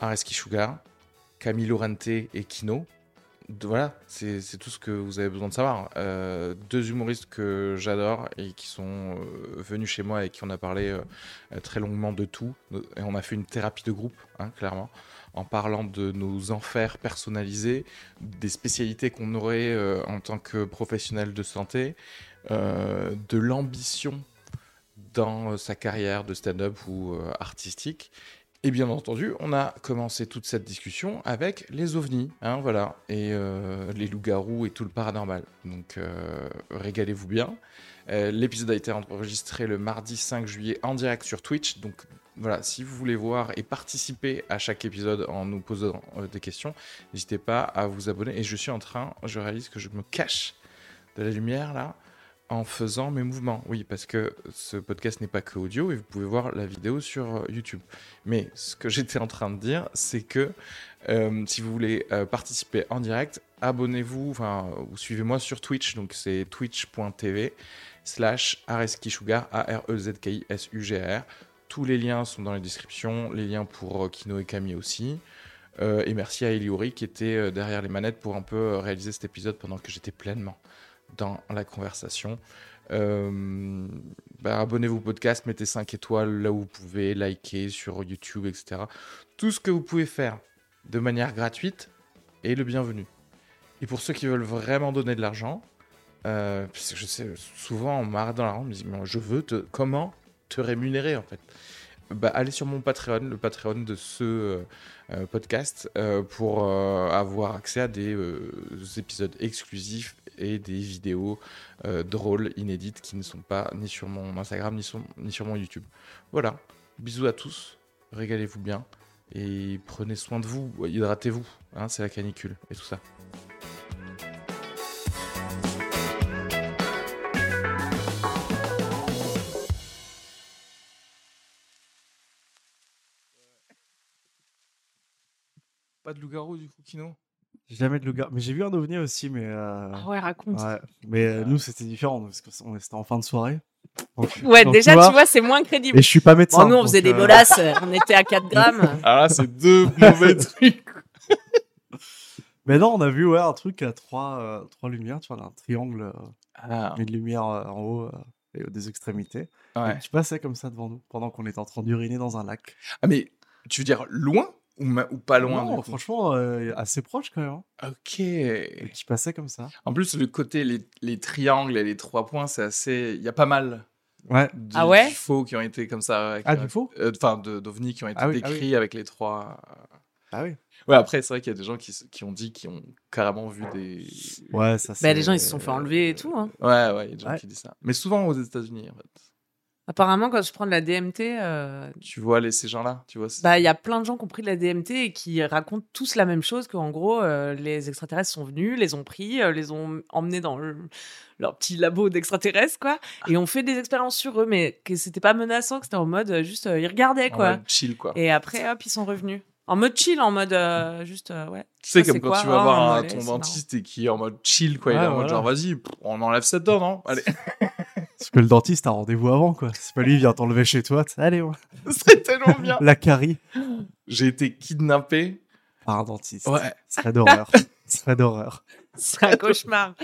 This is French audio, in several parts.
Areski Sugar, Camille Lorente et Kino. Voilà, c'est tout ce que vous avez besoin de savoir. Euh, deux humoristes que j'adore et qui sont euh, venus chez moi et qui on a parlé euh, très longuement de tout. Et on a fait une thérapie de groupe, hein, clairement, en parlant de nos enfers personnalisés, des spécialités qu'on aurait en tant que professionnel de santé, de l'ambition dans sa carrière de stand-up ou artistique. Et bien entendu, on a commencé toute cette discussion avec les ovnis, hein, voilà, et euh, les loups-garous et tout le paranormal. Donc, euh, régalez-vous bien. Euh, L'épisode a été enregistré le mardi 5 juillet en direct sur Twitch. Donc, voilà, si vous voulez voir et participer à chaque épisode en nous posant des questions, n'hésitez pas à vous abonner. Et je suis en train, je réalise que je me cache de la lumière là en faisant mes mouvements. Oui, parce que ce podcast n'est pas que audio et vous pouvez voir la vidéo sur euh, YouTube. Mais ce que j'étais en train de dire, c'est que euh, si vous voulez euh, participer en direct, abonnez-vous, enfin, ou suivez-moi sur Twitch. Donc c'est twitch.tv slash areskisugar, A-R-E-Z-K-I-S-U-G-R. Tous les liens sont dans la description, les liens pour Kino et Camille aussi. Et merci à Eliori qui était derrière les manettes pour un peu réaliser cet épisode pendant que j'étais pleinement dans la conversation. Euh, bah, abonnez-vous au podcast, mettez 5 étoiles là où vous pouvez, liker sur YouTube, etc. Tout ce que vous pouvez faire de manière gratuite est le bienvenu. Et pour ceux qui veulent vraiment donner de l'argent, euh, parce que je sais, souvent on m'arrête dans la rue, Mais je veux te. Comment te rémunérer en fait? Bah, allez sur mon Patreon, le Patreon de ce euh, euh, podcast, euh, pour euh, avoir accès à des euh, épisodes exclusifs et des vidéos euh, drôles, inédites, qui ne sont pas ni sur mon Instagram ni sur, ni sur mon YouTube. Voilà, bisous à tous, régalez-vous bien et prenez soin de vous, hydratez-vous, hein, c'est la canicule et tout ça. Pas de loup-garou du coup, Kino? Jamais de loup-garou. Mais j'ai vu un ovni aussi, mais. euh, Ah ouais, raconte. Ouais, ouais. Mais euh, nous, c'était différent parce que on- c'était en fin de soirée. Donc- donc, déjà, tu vois, c'est moins crédible. Et je suis pas médecin. Bon, nous, on faisait des euh, bolasses, on était à 4 grammes. Alors Ah là, c'est deux mauvais trucs. Mais non, on a vu ouais, un truc à trois, euh, trois lumières, tu vois, un triangle, euh, Ah, une lumière euh, en haut euh, et aux des extrémités. ouais. Tu passais comme ça devant nous pendant qu'on était en train d'uriner dans un lac. Ah, mais tu veux dire loin? Ou, ma- ou pas loin Non, franchement, euh, assez proche quand même. hein. Ok. Et qui passait comme ça. En plus, le côté, les, les triangles et les trois points, c'est assez. Il y a pas mal Ouais. de Ah ouais? Faux qui ont été comme ça. avec- Ah, du faux euh, Enfin, de- d'ovnis qui ont été Ah oui, ah décrits avec les trois. Ah oui. Ouais, après, c'est vrai qu'il y a des gens qui, qui ont dit, qui ont carrément vu des. Ouais, ça Bah, c'est. les gens, ils se sont fait enlever et tout. Hein. Ouais, ouais, il y a des gens Ouais. qui disent ça. Mais souvent aux États-Unis, en fait. Apparemment, quand je prends de la DMT, euh, Tu vois les, ces gens-là, tu vois. bah, il y a plein de gens qui ont pris de la DMT et qui racontent tous la même chose qu'en gros, euh, les extraterrestres sont venus, les ont pris, euh, les ont emmenés dans le- leur petit labo d'extraterrestres, quoi, et ont fait des expériences sur eux, mais que c'était pas menaçant, que c'était en mode juste, ils regardaient, en quoi. mode chill, quoi. Et après, hop, ils sont revenus. En mode chill, en mode euh, juste, euh, ouais. Tu sais, Ça, comme quand quoi tu vas Oh, voir un ton dentiste et qui est en mode chill, quoi. il est Ouais, en mode genre, vas-y, on enlève cette dent, non? Allez. Parce que le dentiste a rendez-vous avant, quoi. C'est pas lui, il vient t'enlever chez toi. Allez, ouais. C'est tellement bien. La carie J'ai été kidnappé. par un dentiste. Ouais. Ce serait d'horreur. Ce serait d'horreur. C'est un cauchemar.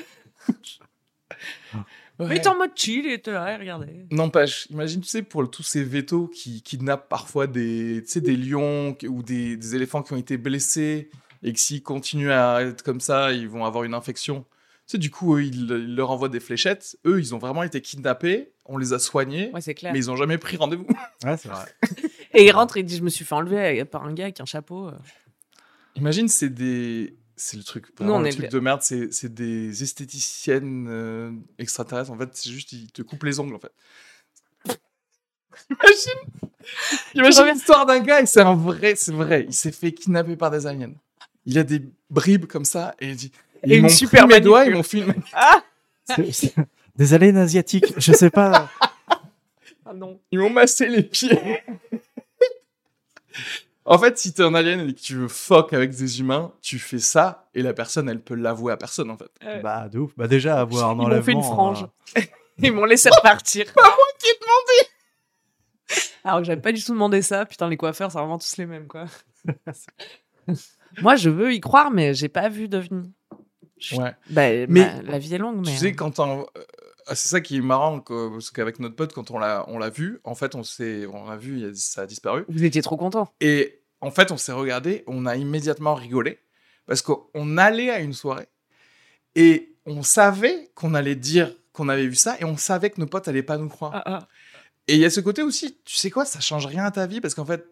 Ouais. Mais t'es en mode chill et t'es là, regardez. N'empêche, imagine, tu sais, pour tous ces vétos qui kidnappent parfois des, tu sais, des lions ou des, des éléphants qui ont été blessés et que s'ils continuent à être comme ça, ils vont avoir une infection. Tu sais, du coup, eux, ils, ils leur envoient des fléchettes. Eux, ils ont vraiment été kidnappés. On les a soignés. Ouais, c'est clair. Mais ils ont jamais pris rendez-vous. Ouais, c'est vrai. Et il rentre et il dit Je me suis fait enlever par un gars avec un chapeau. euh. Imagine, c'est des. C'est le truc, Nous, vraiment on le est truc de merde, c'est c'est des esthéticiennes euh, extraterrestres. En fait, c'est juste, ils te coupent les ongles, en fait. Imagine Imagine l'histoire d'un gars, et c'est un vrai, c'est vrai, il s'est fait kidnapper par des aliens. Il a des bribes comme ça, et il dit... Et ils une m'ont super pris mes doigts, ils m'ont filmé. C'est- c'est- Des aliens asiatiques. Je sais pas. Ah non. Ils m'ont massé les pieds. en fait, si t'es un alien et que tu veux fuck avec des humains, tu fais ça, et la personne, elle peut l'avouer à personne, en fait. Euh, Bah, de ouf. Bah, déjà, avoir un Ils m'ont enlèvement. fait une frange. euh, Ils m'ont laissé repartir. Pas moi qui ai demandé Alors que j'avais pas du tout demandé ça. Putain, les coiffeurs, c'est vraiment tous les mêmes, quoi. moi, je veux y croire, mais j'ai pas vu d'OVNI. Je- Ouais. Bah, Mais- ma- la vie est longue, mais. Tu sais, quand on... euh, c'est ça qui est marrant, parce qu'avec notre pote, quand on l'a, on l'a vu, en fait, on s'est, on a vu, ça a disparu. Vous étiez trop content. Et en fait, on s'est regardé, on a immédiatement rigolé, parce qu'on allait à une soirée, et on savait qu'on allait dire qu'on avait vu ça, et on savait que nos potes allaient pas nous croire. Ah, ah. Et il y a ce côté aussi, tu sais quoi, ça change rien à ta vie, parce qu'en fait,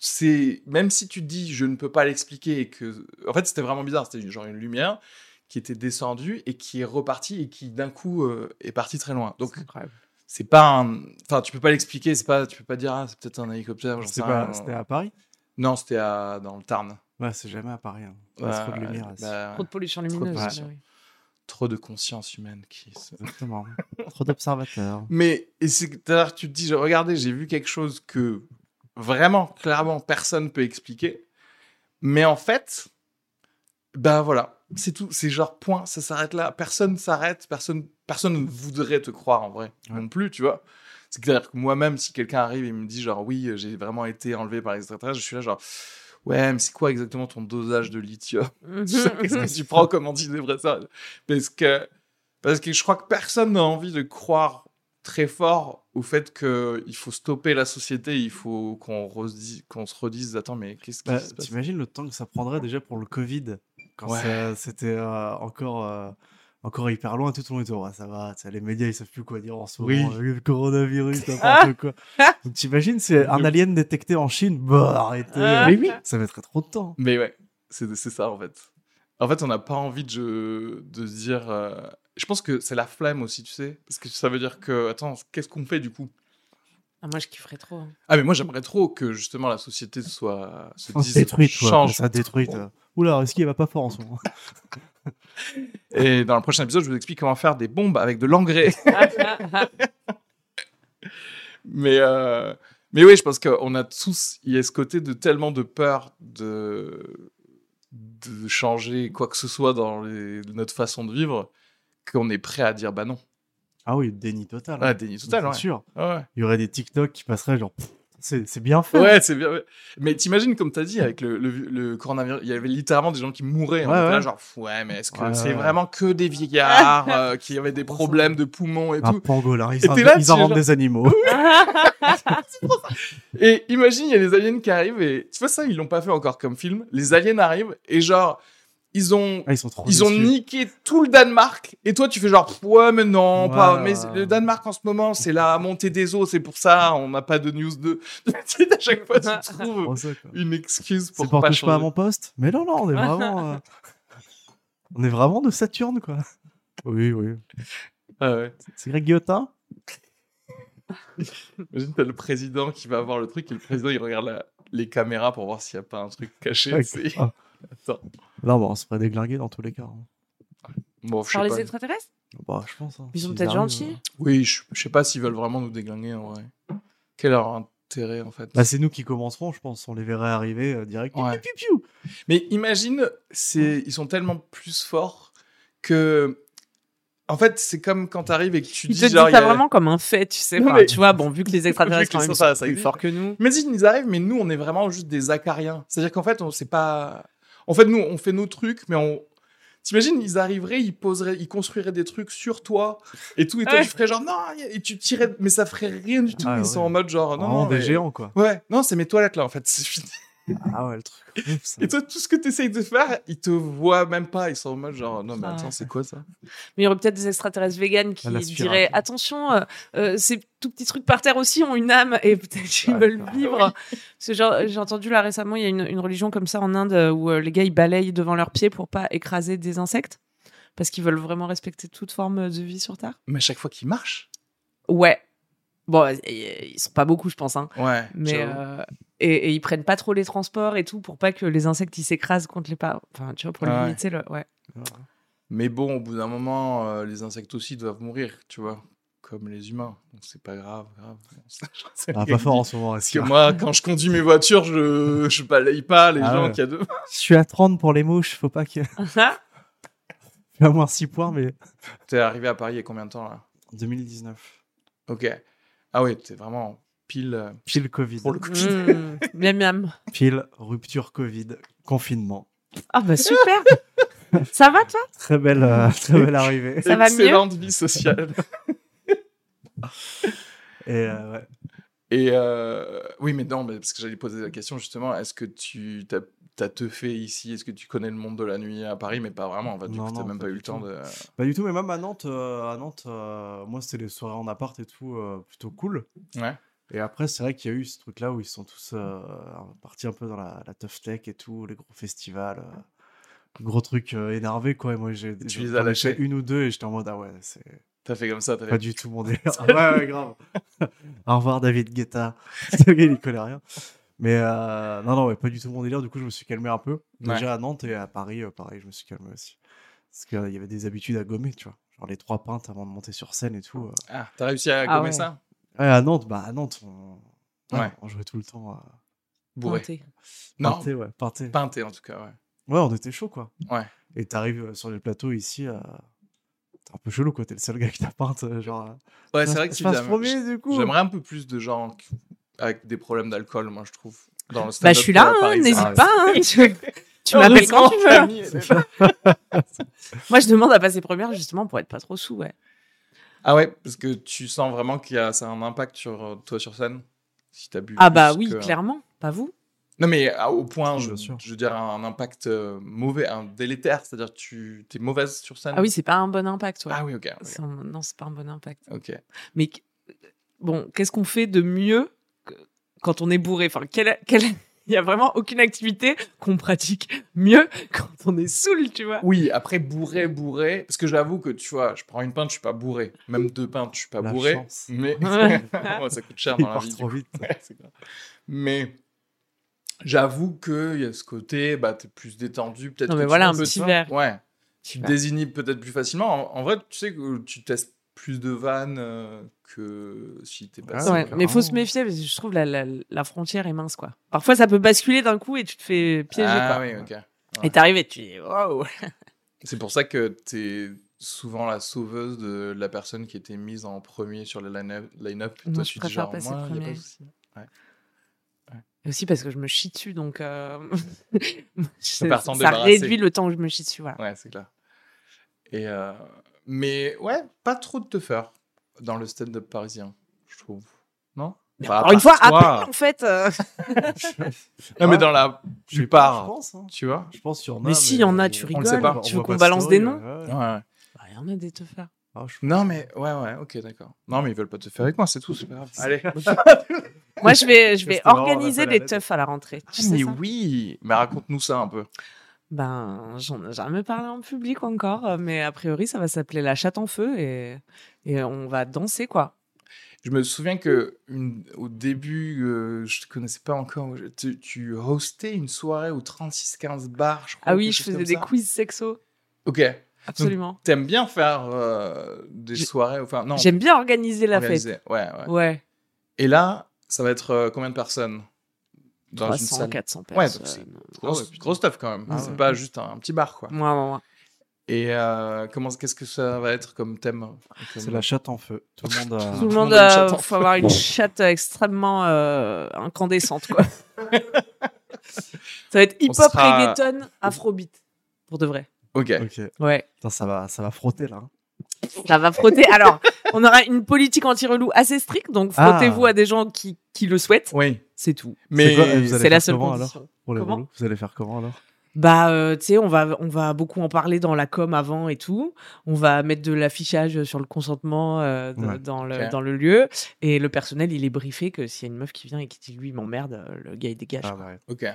c'est même si tu dis je ne peux pas l'expliquer, et que, en fait, c'était vraiment bizarre, c'était genre une lumière qui était descendue et qui est repartie et qui d'un coup euh, est partie très loin. Donc C'est pas un enfin tu peux pas l'expliquer c'est pas tu peux pas dire ah c'est peut-être un hélicoptère j'en sais C'était rien. pas- c'était à Paris? Non c'était à dans le Tarn Ouais, c'est jamais à Paris. hein. Trop de lumière. ici. bah, Trop de pollution Trop de lumineuse. pollution. bah oui. trop de conscience humaine qui se... Exactement. trop d'observateurs. mais et c'est à tu te dis regardez j'ai vu quelque chose que vraiment clairement personne peut expliquer mais en fait ben voilà. C'est tout. C'est genre point. Ça s'arrête là. Personne s'arrête. Personne personne ne voudrait te croire en vrai. Ouais. non plus tu vois. C'est à dire que moi-même si quelqu'un arrive et me dit genre oui j'ai vraiment été enlevé par les extraterrestres je suis là genre ouais mais c'est quoi exactement ton dosage de lithium? Qu'est-ce que tu prends comme antidépresseur? Parce que, parce que je crois que personne n'a envie de croire très fort au fait qu'il faut stopper la société, il faut qu'on qu'on se redise attends, mais qu'est-ce qui Bah, se passe? T'imagines le temps que ça prendrait déjà pour le Covid? Quand Ouais. c'était euh, encore, euh, encore hyper loin, tout le monde était ouais, ça va, les médias ils savent plus quoi dire en ce Oui. moment, euh, le coronavirus, n'importe quoi. Donc t'imagines, c'est un alien détecté en Chine, bah arrêtez, Ah. Mais oui. ça mettrait trop de temps. Mais ouais, c'est c'est ça en fait. En fait, on n'a pas envie de, de se dire. euh, Je pense que c'est la flemme aussi, tu sais, parce que ça veut dire que attends, qu'est-ce qu'on fait du coup? Ah, moi, je kifferais trop. hein. Ah mais moi j'aimerais trop que justement la société soit se dise se détruite, change. ça détruite. Oula, est-ce qu'il va pas fort en ce moment Et dans le prochain épisode, je vous explique comment faire des bombes avec de l'engrais. Mais, euh, mais oui, je pense qu'on a tous, il y a ce côté de tellement de peur de, de changer quoi que ce soit dans les- notre façon de vivre qu'on est prêt à dire bah non. Ah oui, déni total. Ah, déni total, ouais. sûr. Ouais, Il y aurait des TikTok qui passeraient genre, pff, c'est c'est bien fait. ouais c'est bien. Mais t'imagines, comme t'as dit, avec le, le, le coronavirus, il y avait littéralement des gens qui mouraient. On Ouais, était là ouais. genre, ouais, mais est-ce que Ouais, c'est vraiment que des vieillards euh, qui avaient des problèmes de poumons et Un tout? pangolin, ils, Et là, ils tu es inventent genre- des animaux. Et imagine, il y a des aliens qui arrivent et tu vois ça, ils l'ont pas fait encore comme film. Les aliens arrivent et genre, ils ont, Ah, ils sont trop ils ont niqué tout le Danemark. Et toi, tu fais genre, ouais, mais non, pas. Mais le Danemark en ce moment, c'est la montée des eaux, c'est pour ça, on n'a pas de news de. à chaque fois, tu trouves Trop ça, une excuse pour C'est pour pas touche pas à changer. mon poste Mais non, non, on est vraiment. euh, On est vraiment de Saturne, quoi. Oui, oui. Ah ouais. C'est Greg Guillotin Imagine, t'as le président qui va voir le truc et le président, il regarde la- les caméras pour voir s'il n'y a pas un truc caché. Ah. Attends. Non, bon, on se ferait déglinguer dans tous les cas. hein. Bon, Par les pas. extraterrestres? Bah, je pense. hein, Ils sont peut-être gentils. euh, Oui, je, je sais pas s'ils veulent vraiment nous déglinguer en vrai. Quel est leur, terré en fait? Bah, c'est nous qui commencerons, je pense. On les verrait arriver euh, direct. Ouais. Mais imagine, c'est ils sont tellement plus forts que en fait, c'est comme quand t'arrives et que tu Ils dis te genre ça a- vraiment comme un fait, tu sais. Non, mais- Tu vois, bon, vu que les extraterrestres ça, sont ça plus forts que nous. Imagine ils arrivent mais nous on est vraiment juste des acariens. C'est-à-dire qu'en fait, on sait pas En fait, nous on fait nos trucs mais on T'imagines, ils arriveraient, ils poseraient, ils construiraient des trucs sur toi et tout, et toi Ouais. tu ferais genre non, et tu tirais, mais ça ferait rien du tout. Ah, ils ouais. sont en mode genre non, non, des mais- géants, quoi. Ouais, non, c'est mes toilettes là en fait, c'est fini. Ah ouais, le truc. Et toi, tout ce que tu essayes de faire, ils te voient même pas. Ils sont en mode genre, non, mais Ah. attends, c'est quoi ça? Mais il y aurait peut-être des extraterrestres véganes qui Ah, diraient attention, euh, euh, ces tout petits trucs par terre aussi ont une âme et peut-être ils Ouais. veulent vivre. Parce que genre, j'ai entendu là récemment, il y a une, une religion comme ça en Inde euh, où euh, les gars ils balayent devant leurs pieds pour pas écraser des insectes parce qu'ils veulent vraiment respecter toute forme de vie sur Terre. Mais à chaque fois qu'ils marchent? Ouais. Bon, ils sont pas beaucoup, je pense. Hein. Ouais. Mais euh, et, et ils prennent pas trop les transports et tout pour pas que les insectes ils s'écrasent contre les pas. Enfin, tu vois, pour Ah ouais. limiter le. Ouais. Mais bon, au bout d'un moment, euh, les insectes aussi doivent mourir, tu vois, comme les humains. Donc c'est pas grave, grave. C'est Ah, pas fort en ce moment. Parce que que- moi, quand je conduis mes voitures, je, je balaye pas les Ah gens ouais. qu'il y a devant. Je suis à 30 pour les mouches, faut pas que. Je vais avoir 6 points, mais. T'es arrivé à Paris il y a combien de temps là? 2019. Ok. Ah oui, t'es vraiment pile euh, Pile Covid. pour le Covid. Mmh. miam miam. Pile rupture Covid. Confinement. Ah bah super. Ça va toi? Très belle, euh, très belle arrivée. Ça va mieux? Excellente vie sociale. Et euh, ouais. Et euh, oui, mais non, mais parce que j'allais poser la question justement, est-ce que tu t'as as teufé ici? Est-ce que tu connais le monde de la nuit à Paris? Mais pas vraiment, en fait. Du Non, coup, t'as même pas pas eu le temps de. Pas du tout, mais même à Nantes, euh, à Nantes euh, moi c'était les soirées en appart et tout, euh, plutôt cool. Ouais. Et après, c'est vrai qu'il y a eu ce truc-là où ils sont tous euh, partis un peu dans la, la tough tech et tout, les gros festivals, euh, gros trucs euh, énervés quoi. Et moi, j'ai Tu les as lâchés. une ou deux et j'étais en mode ah ouais, c'est T'as fait comme ça, t'as pas fait. du tout mon délire. ouais, ouais, grave. Au revoir David Guetta. Ce gars, il connaît rien. Mais euh, non, non, ouais, pas du tout mon délire. Du coup, je me suis calmé un peu. Ouais. Déjà à Nantes et à Paris, euh, pareil, je me suis calmé aussi. Parce qu'il y avait des habitudes à gommer, tu vois. Genre les trois pintes avant de monter sur scène et tout. euh. Ah, t'as réussi à Ah gommer ouais. ça? Ouais, à Nantes, bah à Nantes, on, ouais, Ouais. on jouait tout le temps. à Bourré. Pinté. Non, Pinté, ouais, pinté. peinté en tout cas, ouais. Ouais, on était chaud, quoi. Ouais. Et t'arrives euh, sur les plateaux ici, euh, t'es un peu chelou, quoi. T'es le seul gars qui t'a peinte, euh, genre. euh, Ouais, c'est vrai que tu passe l'as- premier, du coup. J'aimerais un peu plus de gens qui- avec des problèmes d'alcool, moi, je trouve. Dans le Bah je suis là, euh, hein, n'hésite Ah, pas. hein, tu tu m'appelles quand tu veux. Moi je demande à passer première justement pour être pas trop sous, ouais. Ah ouais, parce que tu sens vraiment qu'il y a ça a un impact sur euh, toi sur scène si t'as bu. Ah bah oui, que- clairement, pas vous. Non mais à- au point, je, je veux dire un impact euh, mauvais, un délétère, c'est-à-dire tu es mauvaise sur scène. Ah oui, c'est pas un bon impact, ouais. Ah oui, ok. ok, C'est un- Non, c'est pas un bon impact. ok. Mais bon, qu'est-ce qu'on fait de mieux que- quand on est bourré? Enfin, quelle, quelle... il y a vraiment aucune activité qu'on pratique mieux quand on est saoul, tu vois. Oui, après bourré, bourré, parce que j'avoue que tu vois, je prends une pinte, je suis pas bourré. Même deux pintes, je suis pas La bourré. chance. Mais Ouais. Ça coûte cher Il dans la part vie. du trop vite. Ouais. Mais j'avoue qu'il y a ce côté, bah, t'es plus détendu, peut-être. Non, que mais tu voilà, un petit verre. Ouais. Tu te désinhibes peut-être plus facilement. En, en vrai, tu sais que tu testes plus de vannes euh, que si t'es pas. Ah Ouais, mais faut se méfier parce que je trouve la, la, la frontière est mince, quoi. Parfois, ça peut basculer d'un coup et tu te fais piéger, Ah quoi. oui, ok. Et t'arrives et tu dis, waouh. C'est pour ça que t'es souvent la sauveuse de la personne qui était mise en premier sur le line-up. Moi, Toi, je tu dis genre, passer moi, y a pas de premier. Et aussi parce que je me chie dessus, donc euh... ça, ça réduit le temps que je me chie dessus, voilà. Ouais, c'est clair. Et euh, Mais ouais, pas trop de teufeurs dans le stand-up parisien, je trouve. Non? Mais à encore une fois, toi. après, en fait. euh, Non, mais dans la plupart, je pense. hein. tu vois Je pense qu'il y en a. Mais si, il y en a, tu on le rigoles. sait pas, tu On veux qu'on balance de des story, noms? ouais. Ouais. Bah, Il y en a des teufeurs. Ah, Non, mais ouais, ouais, ok, d'accord. Non, mais ils veulent pas te faire avec moi, c'est tout, c'est pas grave. Allez. Moi, je vais, je vais organiser des à teufs à la rentrée. Tu Ah, sais mais ça? oui, mais raconte-nous ça un peu. Ben, j'en ai jamais parlé en public encore, euh, mais a priori, ça va s'appeler la chatte en feu et, et on va danser, quoi. Je me souviens que une- au début, euh, je te connaissais pas encore. Tu, tu hostais une soirée au 3615 bar, je crois. Ah oui, je faisais des ça. quiz sexo. Ok. Absolument. T'aimes bien faire euh, des J'ai- soirées, enfin non. J'aime bien organiser la organiser. fête. Ouais, ouais. Ouais. Et là, Ça va être euh, combien de personnes? Dans une 300, salle 400 Ouais, personnes. donc c'est Ah Grosse, ouais, stuff quand même. Ah c'est ouais. pas juste un, petit bar quoi. Ouais, ouais, ouais. Et euh, comment, qu'est-ce que ça va être comme thème C'est Comme- la chatte en feu. Tout le monde a... Tout le monde a a, faut avoir une chatte extrêmement euh, incandescente, quoi. ça va être hip-hop, sera- reggaeton, afrobeat. Pour de vrai. Ok. Ok. Ouais. Ça va, ça va frotter là. hein. Ça va frotter. Alors, on aura une politique anti-relou assez stricte, donc Ah. frottez-vous à des gens qui, qui le souhaitent. Oui. C'est tout. Mais C'est la seule comment, condition. alors Pour les Comment Vous allez faire comment alors? Bah, euh, tu sais, on va, on va beaucoup en parler dans la com avant et tout. On va mettre de l'affichage sur le consentement euh, de- Ouais. dans, le, dans le lieu. Et le personnel, il est briefé que s'il y a une meuf qui vient et qui dit lui, il m'emmerde, euh, le gars, il dégage. Ah ouais. Ok.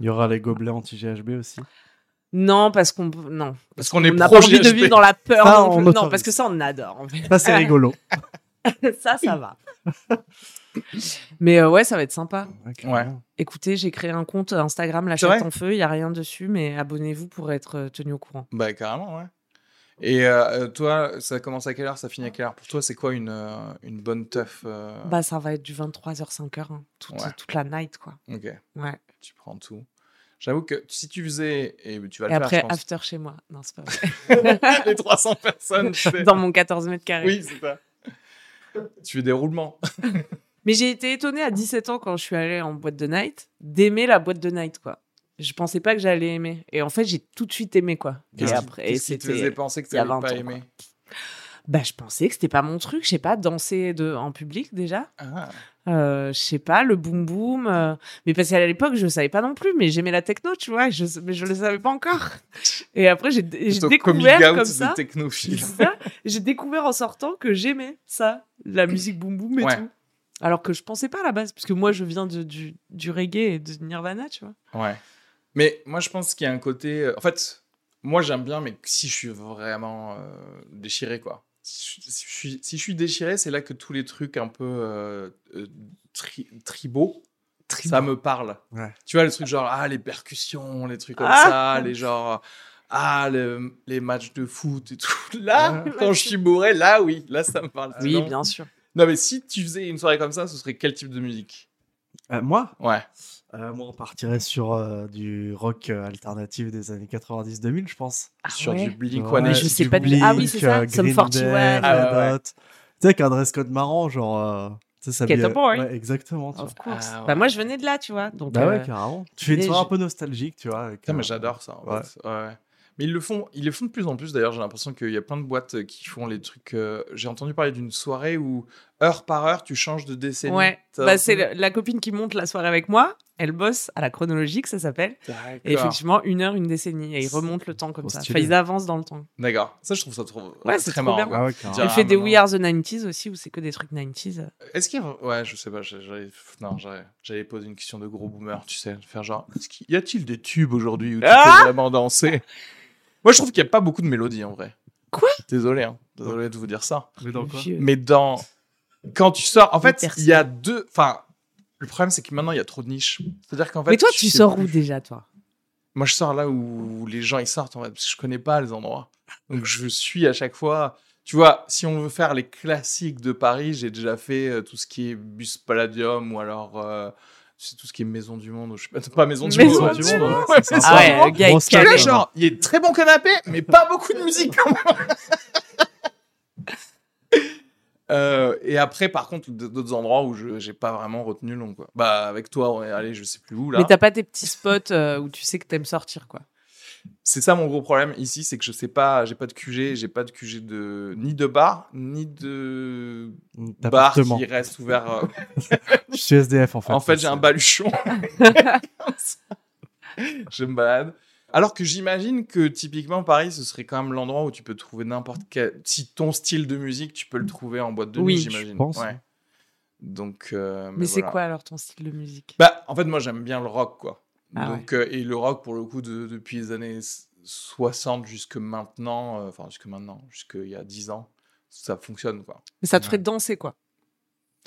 Il y aura les gobelets anti-GHB aussi? Non, parce qu'on non, Parce qu'on est on pro pas envie de vivre dans la peur. Ça, non, parce que ça, on adore. En fait. Ça, c'est rigolo. ça, ça va. Mais euh, ouais, ça va être sympa. Ouais. Écoutez, j'ai créé un compte Instagram, la chatte en feu. Il y a rien dessus, mais abonnez-vous pour être euh, tenu au courant. Bah carrément, ouais. Et euh, toi, ça commence à quelle heure Ça finit à quelle heure? Pour toi, c'est quoi une, euh, une bonne teuf euh, Bah, ça va être du 23h 5h, hein, toute, Ouais. toute la night, quoi. Ok, Ouais. tu prends tout. J'avoue que si tu faisais, et tu vas Et le après, faire, je after chez moi. Non, c'est pas vrai. Les 300 personnes, tu sais. Dans mon 14 mètres carrés. Oui, c'est ça. Tu fais des roulements. Mais j'ai été étonnée à 17 ans quand je suis allée en boîte de night d'aimer la boîte de night, quoi. Je pensais pas que j'allais aimer. Et en fait, j'ai tout de suite aimé, quoi. Et après, et te faisait c'était. penser que tu n'allais 20 pas aimer Bah, je pensais que c'était pas mon truc. Je sais pas, danser de... en public déjà. Ah, Euh, je sais pas, le boom boom. euh, Mais parce qu'à l'époque, je savais pas non plus, mais j'aimais la techno, tu vois. Je... Mais je le savais pas encore. Et après, j'ai découvert comme ça. J'ai découvert en sortant que j'aimais ça, la musique boom boom et Ouais. tout. Alors que je pensais pas à la base, parce que moi je viens de, du, du reggae et de Nirvana, tu vois. Ouais. Mais moi, je pense qu'il y a un côté. euh, En fait, moi, j'aime bien, mais si je suis vraiment euh, déchiré, quoi. Si je, suis, si je suis déchiré, c'est là que tous les trucs un peu euh, euh, tri- tribaux, ça me parle. Ouais. Tu vois, les trucs genre, ah, les percussions, les trucs comme Ah. ça, les genre, ah, le- les matchs de foot et tout. Là, Ouais. quand je suis bourré, là, oui, là, ça me parle. Oui, bien sûr. Non, mais si tu faisais une soirée comme ça, ce serait quel type de musique? Euh, moi? Ouais. Euh, Moi, on partirait sur euh, du rock euh, alternatif des années 90-2000, je pense. Sur ouais. du Blink Ouais, Mais je One sais pas du- Ah oui, c'est ça, Blink, Green 41, Day, Ah ouais. Tu sais, avec un dress code marrant, genre. euh, ça Get habille- a boy. Ouais, exactement. Tu vois. Of course. Ah, ouais. Bah, moi je venais de là, tu vois. Donc, Bah ouais, euh, carrément. Tu fais une soirée un peu nostalgique, tu vois. avec, mais j'adore ça. en ouais. fait. Ouais. Mais ils le font, ils le font de plus en plus d'ailleurs. J'ai l'impression qu'il y a plein de boîtes qui font les trucs. euh, J'ai entendu parler d'une soirée où heure par heure tu changes de décennie. Ouais, bah, c'est la copine qui monte la soirée avec moi. Elle bosse à la chronologique, ça s'appelle. Et effectivement, une heure, une décennie. Et ils remontent le temps comme ça. Enfin, ils avancent dans le temps. D'accord. Ça, je trouve ça trop. Ouais, c'est très marrant. bien. Ah ouais, Elle ah, fait des We Are the 90s aussi, où c'est que des trucs 90s. Est-ce qu'il y a... Ouais, je sais pas. j'allais- Non, j'allais poser une question de gros boomer, tu sais. Faire genre, y a-t-il des tubes aujourd'hui où tu Ah peux vraiment danser? Moi, je trouve qu'il n'y a pas beaucoup de mélodies en vrai. Quoi? Désolé, hein. Désolé de vous dire ça. Mais dans quoi? Mais dans. Quand tu sors. En fait, il y a deux. Enfin, le problème, c'est que maintenant, il y a trop de niches. C'est-à-dire qu'en fait. Mais toi, tu sors plus. où déjà, toi? Moi, je sors là où les gens ils sortent en fait, parce que je connais pas les endroits. Donc, je suis à chaque fois. Tu vois, si on veut faire les classiques de Paris, j'ai déjà fait euh, tout ce qui est bus Palladium ou alors. euh, c'est tout ce qui est Maison du Monde, je sais pas, pas Maison du Maison Monde. du Monde, ouais. Ah ouais, le gars est il y a très bon canapé, mais pas beaucoup de musique. Euh, et après, par contre, d'autres endroits où je j'ai pas vraiment retenu le nom. Quoi. Bah, avec toi, on est allé, je sais plus où là. Mais t'as pas tes petits spots euh, où tu sais que t'aimes sortir, quoi? C'est ça mon gros problème ici, c'est que je sais pas, j'ai pas de QG, j'ai pas de QG de ni de bar, ni de bar qui reste ouvert. euh. Je suis SDF en fait. en fait, j'ai un baluchon. Je me balade. Alors que j'imagine que typiquement Paris, ce serait quand même l'endroit où tu peux trouver n'importe quel. Si ton style de musique, tu peux le trouver en boîte de Oui, nuit, je j'imagine. pense. Ouais. Donc. euh, Mais, c'est voilà. quoi alors ton style de musique? Bah, en fait, moi, j'aime bien le rock, quoi. Ah Donc, euh, et le rock, pour le coup, de- depuis les années s- 60 jusque maintenant, euh, enfin, jusque maintenant, jusqu'il y a 10 ans, ça fonctionne, quoi. Mais ça te Ouais. ferait danser, quoi.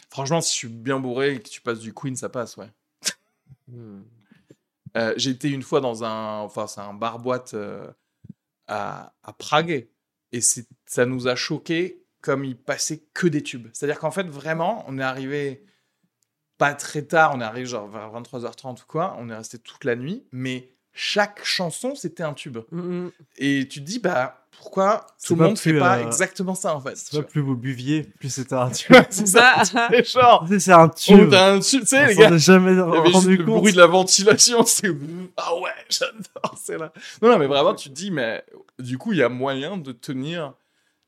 Franchement, si je suis bien bourré et que tu passes du Queen, ça passe, ouais. Euh, J'ai été une fois dans un, enfin, c'est un bar-boîte euh, à, à Prague, et ça nous a choqué comme il passait que des tubes. C'est-à-dire qu'en fait, vraiment, on est arrivé pas très tard, on est arrivé genre vers 23h30 ou quoi, on est resté toute la nuit, mais chaque chanson, c'était un tube. Mm, Et tu te dis, bah, pourquoi tout le monde fait pas euh, exactement ça, en fait C'est pas plus vous buviez, plus c'était un tube. c'est ça, c'est genre, c'est un tube. t'as un tube, tu On sais, les gars, est jamais il y avait juste rendu le bruit de la ventilation, c'est ah ouais, j'adore, c'est là. Non, non, mais vraiment, tu te dis, mais du coup, il y a moyen de tenir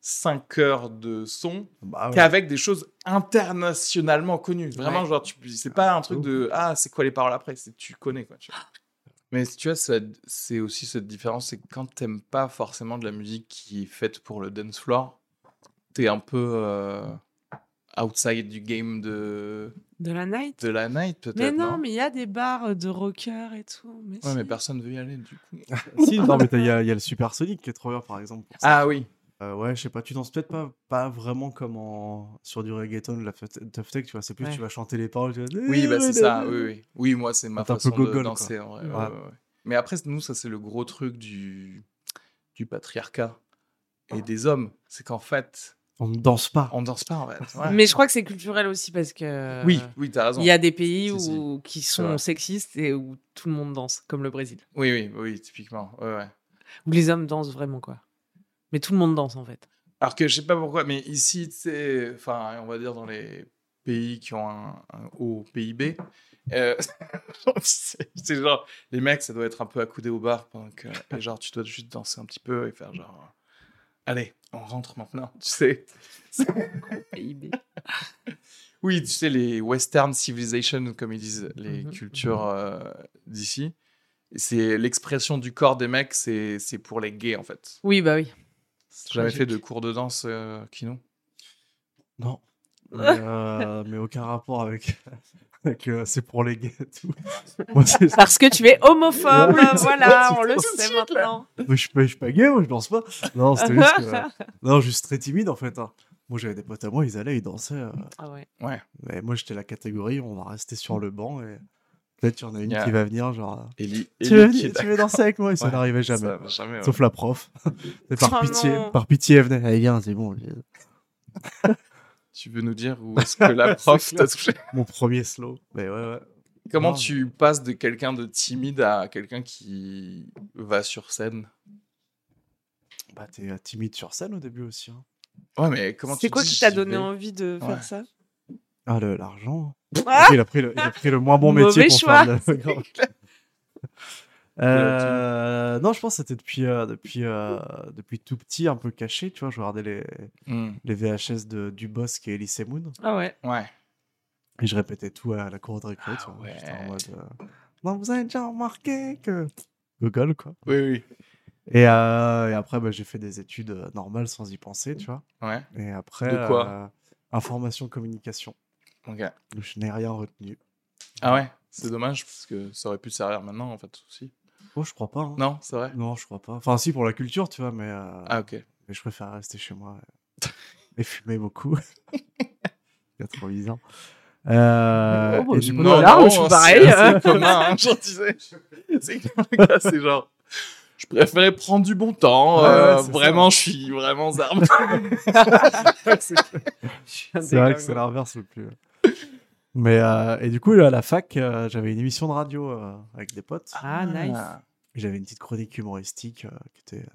5 heures de son Bah ouais. qu'avec des choses internationalement connues. Vraiment, Ouais. genre, tu, c'est pas un truc de ah, c'est quoi les paroles après, c'est tu connais quoi. tu vois. Mais tu vois, c'est aussi cette différence, c'est que quand t'aimes pas forcément de la musique qui est faite pour le dance floor, t'es un peu euh, outside du game de, De la night? de la night peut-être. Mais non, non? mais il y a des bars de rockers et tout. Mais Ouais, mais personne veut y aller du coup. si, non, mais il y, a il y a le Supersonic qui est trop bien, par exemple. pour ça. ah oui. Euh, ouais, je sais pas, tu danses peut-être pas, pas vraiment comme en... sur du reggaeton, de la tough tech, tu vois, c'est plus Ouais. tu vas chanter les paroles. tu vas- Oui, bah c'est ça. Oui, oui. Oui, moi, c'est ma façon de danser. en vrai, ouais, Ouais. ouais, ouais. Mais après, nous, ça, c'est le gros truc du, du patriarcat et des hommes. C'est qu'en fait, On ne danse pas. on danse pas, en fait. Ouais. Mais je crois que c'est culturel aussi parce que. Oui, oui, t'as raison. Il y a des pays Si, si. où, qui sont sexistes et où tout le monde danse, comme le Brésil. Oui, oui, oui, typiquement. Ouais, ouais. Où les hommes dansent vraiment, quoi. Mais tout le monde danse, en fait. Alors que je sais pas pourquoi, mais ici, tu sais, enfin, on va dire dans les pays qui ont un, un haut PIB, euh, c'est genre, les mecs, ça doit être un peu accoudé au bar pendant que, et genre, tu dois juste danser un petit peu et faire genre, euh, allez, on rentre maintenant, tu sais. PIB. Oui, tu sais, les Western Civilization, comme ils disent, les Mhm. cultures euh, d'ici. C'est l'expression du corps des mecs, c'est c'est pour les gays, en fait. Oui, bah oui. T'as jamais fait de cours de danse, euh, Kino Non. Mais, euh, mais aucun rapport avec. avec euh, c'est pour les gays tout. Moi, Parce que tu es homophobe, voilà, on le sait maintenant. moi, je suis pas, je suis pas gay, moi, je danse pas. Non, c'était juste que. Non, juste très timide en fait. hein. Moi, j'avais des potes à moi, ils allaient, ils dansaient. euh, Ah ouais. Ouais. Mais moi, j'étais la catégorie, on va rester sur le banc et peut-être qu'il y en a une Yeah. qui va venir, genre. Eli, Tu veux, tu danser avec moi? Et ça Ouais, n'arrivait jamais. Ça jamais. ouais. Sauf la prof. Et par Oh pitié, non. par pitié, elle venait. Allez, viens, c'est bon. Tu veux nous dire où est-ce que la prof t'a touché Mon premier slow. Mais ouais, ouais. Comment Non. tu passes de quelqu'un de timide à quelqu'un qui va sur scène? Bah, t'es euh, timide sur scène au début aussi. hein. Ouais, mais comment tu C'est quoi qui t'a donné vais? envie de Ouais. faire ça? Ah, le- l'argent. Ah il, a pris le, il a pris le moins bon Mauvais métier pour choix. faire de la- Euh, non, je pense que c'était depuis, euh, depuis, euh, depuis tout petit, un peu caché. Tu vois, je regardais les, Hmm, les VHS de, du boss qui est Elise Moon. Ah ouais. Ouais. Et je répétais tout à la cour de récré. tu Ah vois. ouais. J'étais en mode. euh, Non, vous avez déjà remarqué que. Gogol, quoi. Oui, oui. Et, euh, et après, bah, j'ai fait des études euh, normales sans y penser, tu vois. Ouais. Et après. De quoi euh, Information communication. Ok. Donc, je n'ai rien retenu. Ah ouais? C'est dommage parce que ça aurait pu servir maintenant en fait aussi. Oh, je crois pas. hein. Non, c'est vrai? Non, je crois pas. Enfin, si, pour la culture, tu vois, mais. euh, Ah ok. Mais je préfère rester chez moi et, et fumer beaucoup. 90 ans. Euh, Oh, bah, et c'est du pas coup, mal. Là, je suis c'est pareil, assez euh. commun, hein, genre, tu sais. C'est comme le gars, c'est genre. Je préférais prendre du bon temps. Ouais, euh, ouais, c'est vraiment, je suis vraiment zarbe. c'est c'est vrai que c'est l'inverse le plus. Mais euh, et du coup, à la fac, euh, j'avais une émission de radio euh, avec des potes. Ah, nice. Et J'avais une petite chronique humoristique euh, qui était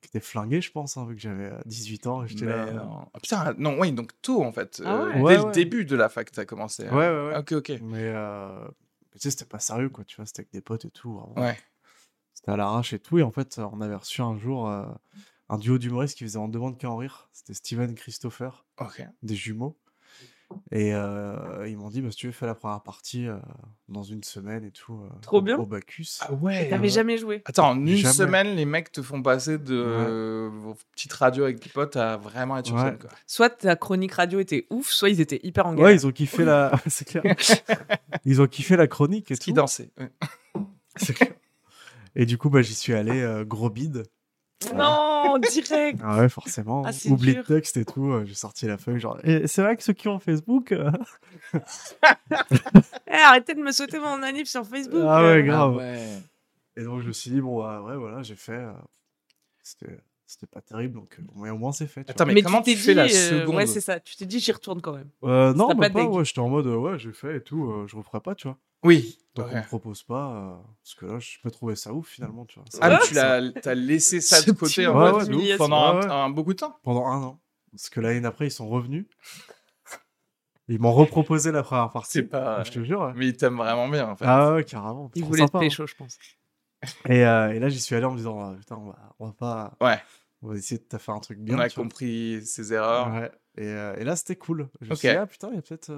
qui était flinguée, je pense, hein, vu que j'avais euh, 18 ans. et J'étais Mais là. euh, non. Ah, putain, non, oui, donc tôt en fait. Ah Euh, ouais. dès Ouais, le ouais. début de la fac, t'as commencé. à- Ouais, ouais, ouais. Ok, ok. Mais euh, tu sais, c'était pas sérieux, quoi. Tu vois, c'était avec des potes et tout. vraiment. Ouais. C'était à l'arrache et tout. Et en fait, on avait reçu un jour euh, un duo d'humoristes qui faisait En demande qu'à en rire. C'était Steven Christopher, Ok. des jumeaux. Et euh, ils m'ont dit, bah, si tu veux, fais la première partie euh, dans une semaine et tout. euh, Trop bien. Au Bacchus. Ah ouais. T'avais jamais joué Attends, en une Jamais. semaine, les mecs te font passer de euh, vos petites radios avec tes potes à vraiment être sur Ouais. scène. Quoi. Soit ta chronique radio était ouf, soit ils étaient hyper en Ouais, ils ont kiffé la. C'est clair. ils ont kiffé la chronique et Qui tout. dansait. ouais. C'est clair. Et du coup, bah, j'y suis allé euh, gros bide. Non, direct. Ah ouais, forcément. Ah, c'est Oubli dur. de texte et tout. euh, J'ai sorti la feuille, genre. Et c'est vrai que ceux qui ont Facebook. euh, Eh, arrêtez de me sauter mon anniv sur Facebook. Ah ouais, euh. grave. Ah ouais. Et donc, je me suis dit, bon, bah, ouais, voilà, j'ai fait. euh, C'était c'était pas terrible, donc euh, mais au moins c'est fait. tu Attends, vois. mais, comment t'es tu fais la dit, euh, seconde Ouais, c'est ça. Tu t'es dit, j'y retourne quand même. Euh, non, t'as bah pas pas, ouais, j'étais en mode, euh, ouais, j'ai fait et tout, euh, je referai pas, tu vois. Oui. Donc ok. on me propose pas, euh, parce que là, je peux trouver ça ouf finalement, tu vois. Ah, mais tu ça- l'as, t'as laissé ça de côté en mode pendant Ouais, un, ouais. un beaucoup de temps. pendant un an. Parce que l'année d'après, ils sont revenus. Ils m'ont reproposé la première partie. C'est pas. Je te jure. ouais. Mais ils t'aiment vraiment bien en fait. Ah ouais, carrément. Il trop voulait te sympa, hein. pécho, je pense. Et, euh, et là, j'y suis allé en me disant, ah, putain, on va, on va pas. Ouais. On va essayer de te faire un truc bien. On a tu vois. compris ses erreurs. Ouais. Et, euh, et là, c'était cool. Je me Ok. suis dit, ah putain, il y a peut-être.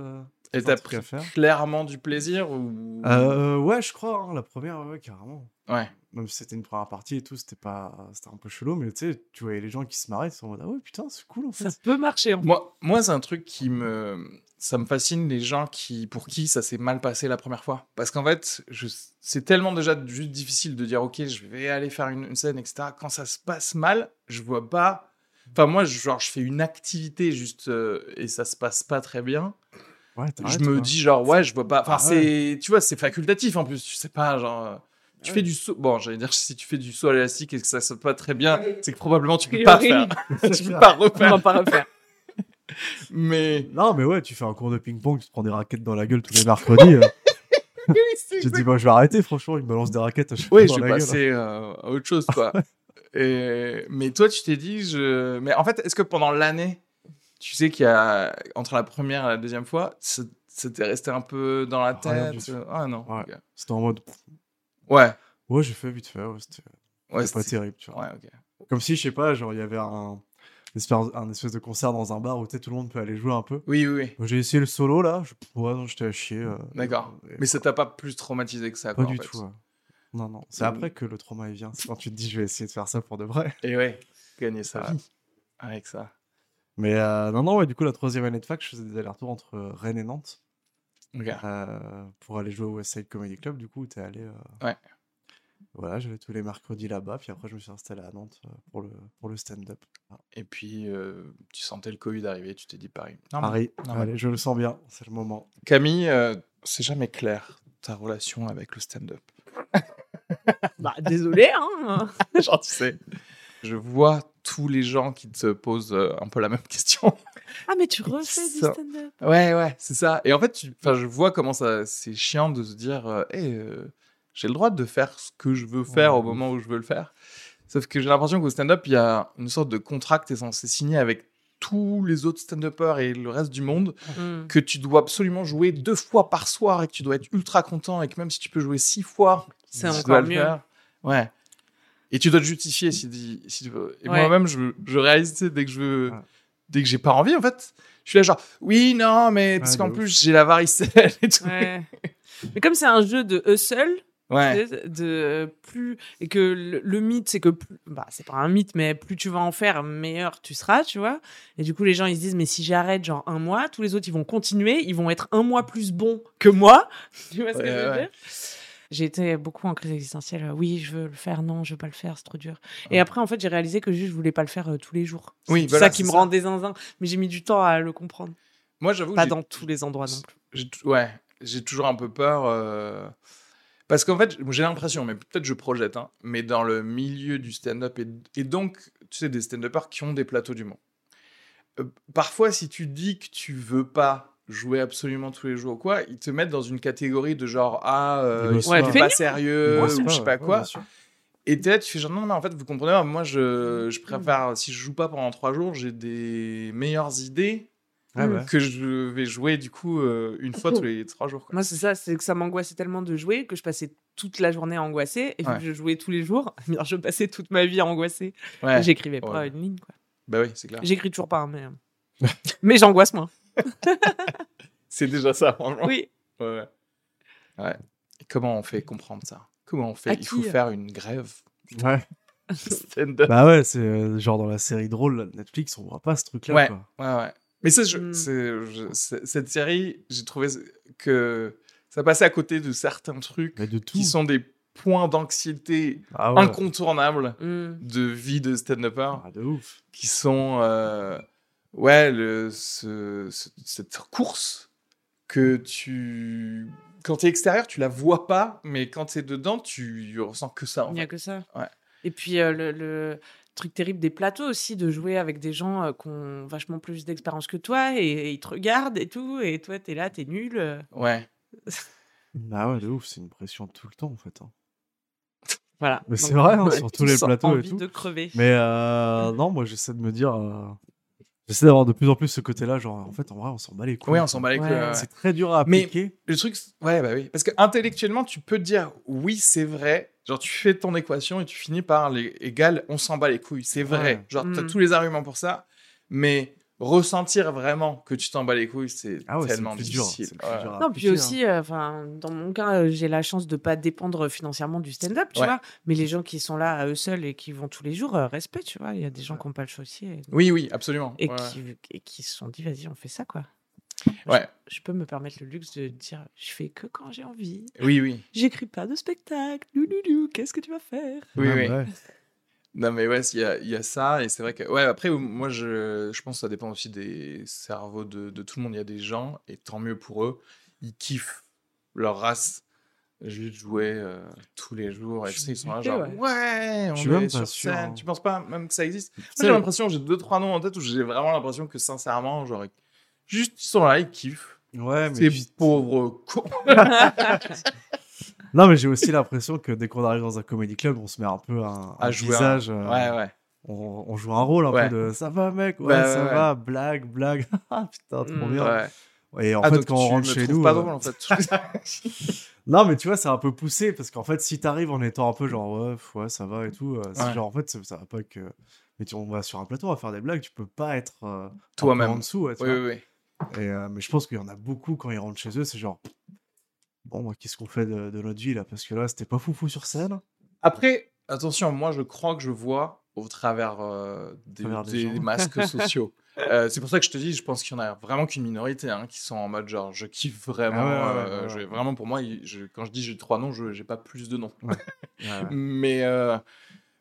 Et t'as pris à faire. clairement du plaisir ou? Euh, ouais, je crois, hein, la première, ouais, carrément. Ouais. Même si c'était une première partie et tout, c'était pas, c'était un peu chelou, mais tu sais, tu voyais les gens qui se marraient, ils sont en mode, ah ouais, putain, c'est cool en fait. Ça peut marcher. en fait. Moi, moi c'est un truc qui me. Ça me fascine les gens qui, pour qui ça s'est mal passé la première fois. Parce qu'en fait, je... c'est tellement déjà juste difficile de dire, ok, je vais aller faire une, une scène, etc. Quand ça se passe mal, je vois pas. Enfin, moi, je- genre, je fais une activité juste euh, et ça se passe pas très bien. Ouais, je me quoi. dis, genre, ouais, je vois pas. Enfin, Ah ouais. c'est. Tu vois, c'est facultatif en plus. Tu sais pas, genre. euh, Tu Ouais. fais du saut. Bon, j'allais dire, si tu fais du saut à l'élastique et que ça se passe pas très bien, c'est que probablement tu peux A pas faire. tu peux pas On va refaire. pas refaire. Mais. Non, mais ouais, tu fais un cours de ping-pong, tu te prends des raquettes dans la gueule tous les mercredis. euh, tu te dis, bah, je vais arrêter, franchement, il me balance des raquettes à chaque Oui, je vais passer euh, à autre chose, quoi. Et... Mais toi, tu t'es dit, je. Mais en fait, est-ce que pendant l'année, tu sais qu'il y a entre la première et la deuxième fois, ça ça t'est resté un peu dans la Rien du tête tout. Ah non. Ouais. C'était en mode, Ouais. ouais, j'ai fait vite fait, ouais, c'était Ouais, c'était pas c'était- terrible, tu vois. Ouais. Comme si, je sais pas, genre, il y avait un, espèce, un espèce de concert dans un bar où tout le monde peut aller jouer un peu. Oui, oui, oui. J'ai essayé le solo là, je... ouais, non, j'étais à chier. euh, D'accord. et- Mais ça t'a pas plus traumatisé que ça, Pas quoi, du en fait. tout. ouais. Non, non. C'est Mm. après que le trauma il vient. C'est quand tu te dis, je vais essayer de faire ça pour de vrai. Et ouais, gagner vie avec ça. Mais euh, non, non, ouais, du coup, la troisième année de fac, je faisais des allers-retours entre euh, Rennes et Nantes euh, pour aller jouer au West Side Comedy Club. Du coup, t'es allé. euh, Ouais. Voilà, j'allais tous les mercredis là-bas. Puis après, je me suis installé à Nantes pour le, pour le stand-up. Ah, Et puis, euh, tu sentais le Covid arriver, tu t'es dit pareil. Non, Paris. non, Allez, je le sens bien. C'est le moment. Camille, euh, c'est jamais clair ta relation avec le stand-up. Bah, désolé, hein. Genre, tu je vois tous les gens qui te posent euh, un peu la même question. Ah, mais tu refais du stand-up. Ouais, ouais, c'est ça. Et en fait, tu- enfin, je vois comment ça, c'est chiant de se dire, euh, Hey, euh, j'ai le droit de faire ce que je veux faire Ouais, au moment où je veux le faire. Sauf que j'ai l'impression qu'au stand-up, il y a une sorte de contrat que tu es censé signer avec tous les autres stand-uppers et le reste du monde, Mm. que tu dois absolument jouer deux fois par soir et que tu dois être ultra content et que même si tu peux jouer six fois, C'est encore dois le mieux. faire. Ouais. Et tu dois te justifier si, si tu veux. Et Ouais. moi-même, je, je réalise, tu sais, dès que je veux, Ouais. dès que j'ai pas envie, en fait, je suis là genre, oui, non, mais parce Ouais, qu'en plus, j'ai la varicelle et tout. Ouais. Mais comme c'est un jeu de Ouais. tu sais, de plus et que le, le mythe c'est que plus, bah c'est pas un mythe mais plus tu vas en faire meilleur tu seras tu vois et du coup les gens ils se disent mais si j'arrête genre un mois tous les autres ils vont continuer ils vont être un mois plus bons que moi tu vois ce que Ouais, je veux ouais. dire? J'ai été beaucoup en crise existentielle oui je veux le faire non je veux pas le faire c'est trop dur et après en fait j'ai réalisé que juste je voulais pas le faire euh, tous les jours Oui, c'est voilà, ça qui me ça. rend des zinzins mais j'ai mis du temps à le comprendre Moi, j'avoue, pas j'ai- dans tous les endroits non plus j'ai t- ouais, j'ai toujours un peu peur. euh, Parce qu'en fait, j'ai l'impression, mais peut-être je projette, hein, mais dans le milieu du stand-up et, et donc, tu sais, des stand-uppers qui ont des plateaux d'humour. Euh, parfois, si tu dis que tu veux pas jouer absolument tous les jours ou quoi, ils te mettent dans une catégorie de genre ah euh, Ils sont Ouais, pas, sérieux ou je sais ouais, pas ouais, quoi. sûr. Et t'es là, tu fais genre, non, non, mais en fait, vous comprenez, moi, je, je préfère, si je joue pas pendant trois jours, j'ai des meilleures idées Ah ouais. que je vais jouer, du coup, euh, une fois tous les trois jours. quoi. Moi, c'est ça, c'est que ça m'angoissait tellement de jouer que je passais toute la journée angoissée. Et vu Ouais. que je jouais tous les jours, je passais toute ma vie angoissée. Ouais. J'écrivais pas Ouais. une ligne. Quoi. Bah oui, c'est clair. J'écris toujours pas, mais, euh, mais j'angoisse moins. C'est déjà ça, franchement. Oui. Ouais, ouais. Comment on fait comprendre ça? Comment on fait? À Il faut? faire une grève? Ouais. stand-up. Bah ouais, c'est euh, genre dans la série drôle là, de Netflix, on voit pas ce truc-là. Ouais. quoi. Ouais, ouais. Mais ça, je- Mm. c'est- je- c'est- cette série, j'ai trouvé que ça passait à côté de certains trucs de qui sont des points d'anxiété Ah ouais. incontournables Mm. de vie de stand-upper Ah, de ouf. qui sont euh, ouais le, ce- ce- cette course que tu quand tu es extérieur tu la vois pas mais quand tu es dedans tu ressens que ça en Il n'y a que ça. Ouais. Et puis, euh, le, le- truc terrible des plateaux aussi, de jouer avec des gens euh, qui ont vachement plus d'expérience que toi et, et ils te regardent et tout, et toi, t'es là, t'es nul. euh. Ouais. Bah ouais, de ouf, c'est une pression tout le temps en fait. hein. Voilà. Mais c'est vrai, hein, sur tous les plateaux et envie tout. de crever. Mais euh, non, moi j'essaie de me dire. euh, J'essaie d'avoir de plus en plus ce côté-là, genre en fait, en vrai, on s'en bat les couilles. Ouais, on s'en bat les couilles. Ouais. ouais, ouais. C'est très dur à Mais- appliquer. Le truc, c'est- ouais, bah oui. Parce que intellectuellement, tu peux te dire, oui, c'est vrai. Genre, tu fais ton équation et tu finis par les égal, on s'en bat les couilles. C'est vrai. Ouais. Genre, t'as Mm. tous les arguments pour ça. Mais ressentir vraiment que tu t'en bats les couilles, c'est Ah ouais, tellement plus difficile. plus dur Non, puis appliquer, hein. aussi, euh, enfin, dans mon cas, euh, j'ai la chance de pas dépendre financièrement du stand-up, tu Ouais. vois. Mais les gens qui sont là à eux seuls et qui vont tous les jours, euh, respect, tu vois. Il y a des gens qui n'ont pas le choix aussi et, Oui, oui, absolument. et Ouais. qui, et qui se sont dit, vas-y, on fait ça, quoi. Ouais. Je peux me permettre le luxe de dire, je fais que quand j'ai envie. Oui, oui. J'écris pas de spectacle. Louloulou, qu'est-ce que tu vas faire? Oui, Ouais, oui. Non, mais ouais, il y a, il y a ça, et c'est vrai que. Ouais, après, moi, je, je pense que ça dépend aussi des cerveaux de, de tout le monde. Il y a des gens, et tant mieux pour eux, ils kiffent leur race. Juste jouer euh, tous les jours, et tu sais, ils sont là, genre, ouais. ouais, on Je suis même est pas sur sûr, scène. hein. Tu penses pas même que ça existe? Moi, j'ai l'impression, j'ai deux, trois noms en tête où j'ai vraiment l'impression que sincèrement, genre, juste ils sont là, ils kiffent. Ouais, mais Ces pauvres cons. Non, mais j'ai aussi l'impression que dès qu'on arrive dans un comedy club, on se met un peu un, à un jouer. un- visage. euh, Ouais, ouais. on, on joue un rôle un Ouais. peu de ça va, mec, ouais, Bah, ça ouais, va, blague, blague. Ah, Putain, trop Mm. bien. Et en Ah, fait, quand on rentre chez nous. pas euh, drôle, en fait. Non, mais tu vois, c'est un peu poussé parce qu'en fait, si t'arrives en étant un peu genre ouais, ça va et tout, euh, c'est genre en fait, ça, va pas que. Mais tu, on va sur un plateau, on va faire des blagues, tu peux pas être euh, un Toi-même. en dessous. tu oui, vois. oui, oui. Et, euh, mais je pense qu'il y en a beaucoup quand ils rentrent chez eux, c'est genre bon, moi, qu'est-ce qu'on fait de, de notre vie là? Parce que là, c'était pas foufou sur scène. Après, attention, moi je crois que je vois au travers euh, des, travers des des gens. masques sociaux. Euh, c'est pour ça que je te dis, je pense qu'il y en a vraiment qu'une minorité hein, qui sont en mode genre je kiffe vraiment. Ah ouais, ouais, euh, ouais, ouais. je- vraiment pour moi, je- quand je dis j'ai trois noms, je j'ai pas plus de noms. Mais euh,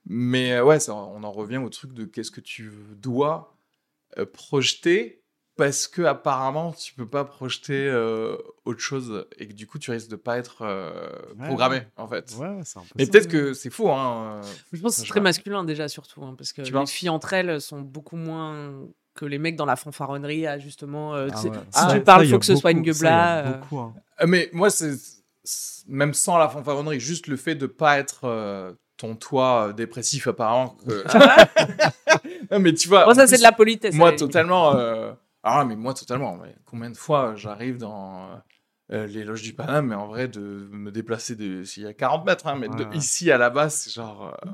mais ouais, ça, on en revient au truc de qu'est-ce que tu dois projeter parce que apparemment tu peux pas projeter euh, autre chose et que du coup tu risques de pas être euh, Ouais, programmé ouais. en fait. Ouais, ouais, c'est un peu Mais peut-être que c'est faux, hein. Je pense que c'est très vois. masculin déjà, surtout. hein, parce que Tu les penses? filles entre elles sont beaucoup moins que les mecs dans la fanfaronnerie à justement. euh, Ah. Si Ah, tu ouais, parles, Ça, il faut a que ce soit une gueubla. euh, hein. Euh, Mais moi, c'est même sans la fanfaronnerie, juste le fait de pas être euh, ton toit dépressif apparemment. que- Non, mais tu vois. En ça, c'est de la politesse. Moi, totalement. euh, Ah, mais moi, totalement. mais Combien de fois j'arrive dans euh, euh, les loges du Paname, mais en vrai, de me déplacer de... s'il y a 40 mètres, hein, mais de Ouais, ici à la base, c'est genre. euh,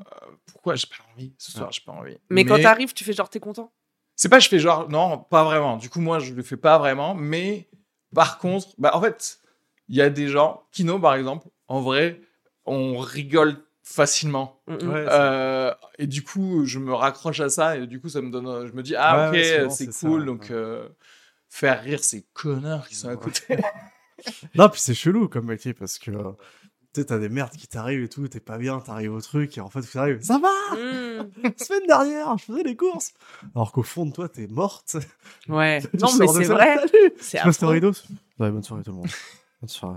pourquoi j'ai pas envie Ce soir, Ouais. j'ai pas envie. Mais quand t'arrives, tu fais genre, t'es content? C'est pas je fais genre non, pas vraiment. Du coup moi je le fais pas vraiment, mais par contre, bah en fait, il y a des gens, Kino par exemple, en vrai, on rigole facilement. Mm, mm. Ouais, Euh, et du coup, je me raccroche à ça et du coup ça me donne je me dis ah Ouais, ouais, souvent, OK, c'est ça, cool ouais. donc euh, faire rire ces connards qui sont à côté. Non, puis c'est chelou comme métier parce que euh, tu sais, t'as des merdes qui t'arrivent et tout, t'es pas bien, t'arrives au truc et en fait, tu arrives, ça va Mm. La semaine dernière, je faisais les courses Alors qu'au fond de toi, t'es morte. Ouais. Non, mais c'est vrai. C'est Je passe affreux. rideau. Ouais, bonne soirée tout le monde. Ça,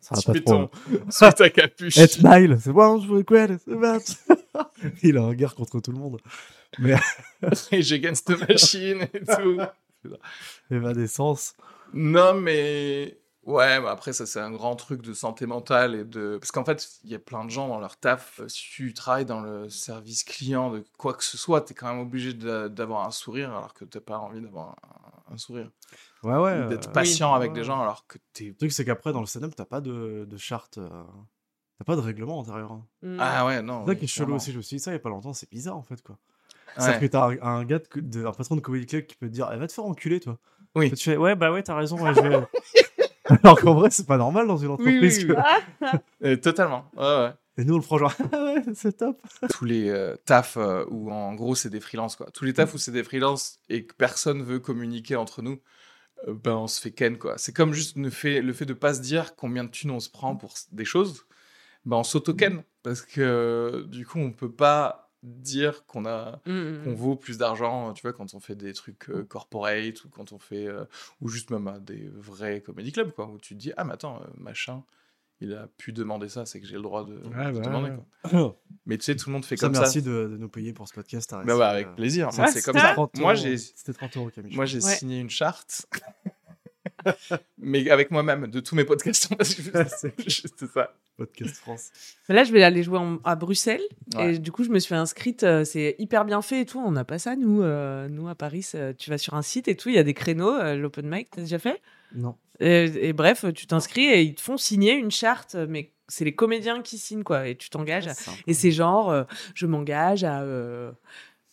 ça va tu pas mets ton sous ta capuche. Et smile, c'est bon, je veux quoi. Il a un guerre contre tout le monde. et j'against the machine et tout. Évanescence. Non, mais ouais, mais après, ça, c'est un grand truc de santé mentale et de. Parce qu'en fait, il y a plein de gens dans leur taf. euh, Si tu travailles dans le service client de quoi que ce soit, t'es quand même obligé d'avoir un sourire alors que t'as pas envie d'avoir un, un sourire. Ouais, ouais. D'être euh, patient avec ouais. des gens alors que t'es. Le truc, c'est qu'après, dans le stand-up, t'as pas de, de charte. euh, T'as pas de règlement intérieur. hein. Mm. Ah ouais, non. C'est ça oui, qui est chelou aussi. Je me suis dit ça il y a pas longtemps, c'est bizarre en fait quoi. Ouais. C'est-à-dire que t'as un, un gars, de, de- un patron de comedy club qui peut te dire eh, va te faire enculer toi. Oui. Tu fais ouais, bah ouais, t'as raison. ouais, je vais- Alors qu'en vrai, c'est pas normal dans une entreprise. oui, que- totalement. Ouais, ouais. Et nous, on le prend genre ah ouais, c'est top. tous les euh, tafs euh, où en gros c'est des freelances quoi. Tous les tafs où c'est des freelances et que personne veut communiquer entre nous, ben on se fait ken quoi. C'est comme juste le fait, le fait de pas se dire combien de thunes on se prend pour des choses, ben on s'auto-ken parce que euh, du coup on peut pas dire qu'on a Mm, qu'on mm. vaut plus d'argent, tu vois, quand on fait des trucs euh, corporate ou quand on fait euh, ou juste même à des vrais comedy clubs quoi où tu te dis ah mais attends euh, machin il a pu demander ça, c'est que j'ai le droit de, Ouais, de bah, demander. ouais. quoi. Mais tu sais, tout le monde fait Ça, comme merci ça. De, de nous payer pour ce podcast. t'as Bah ouais, avec euh, plaisir. Moi, c'est comme c'était ça. 30 Moi, euros. j'ai C'était 30 euros, Camille. moi, j'ai Ouais. signé une charte. Mais avec moi-même, de tous mes podcasts. c'est juste ça. Podcast France. Mais là, je vais aller jouer en- à Bruxelles. Ouais. Et du coup, je me suis inscrite. euh, c'est hyper bien fait et tout. On n'a pas ça, nous. euh, nous, à Paris, ça- tu vas sur un site et tout. Il y a des créneaux. euh, L'open mic, t'as déjà fait? Non. et, et bref, tu t'inscris et ils te font signer une charte. Mais c'est les comédiens qui signent, quoi. Et tu t'engages. à- Et c'est genre, euh, je m'engage à.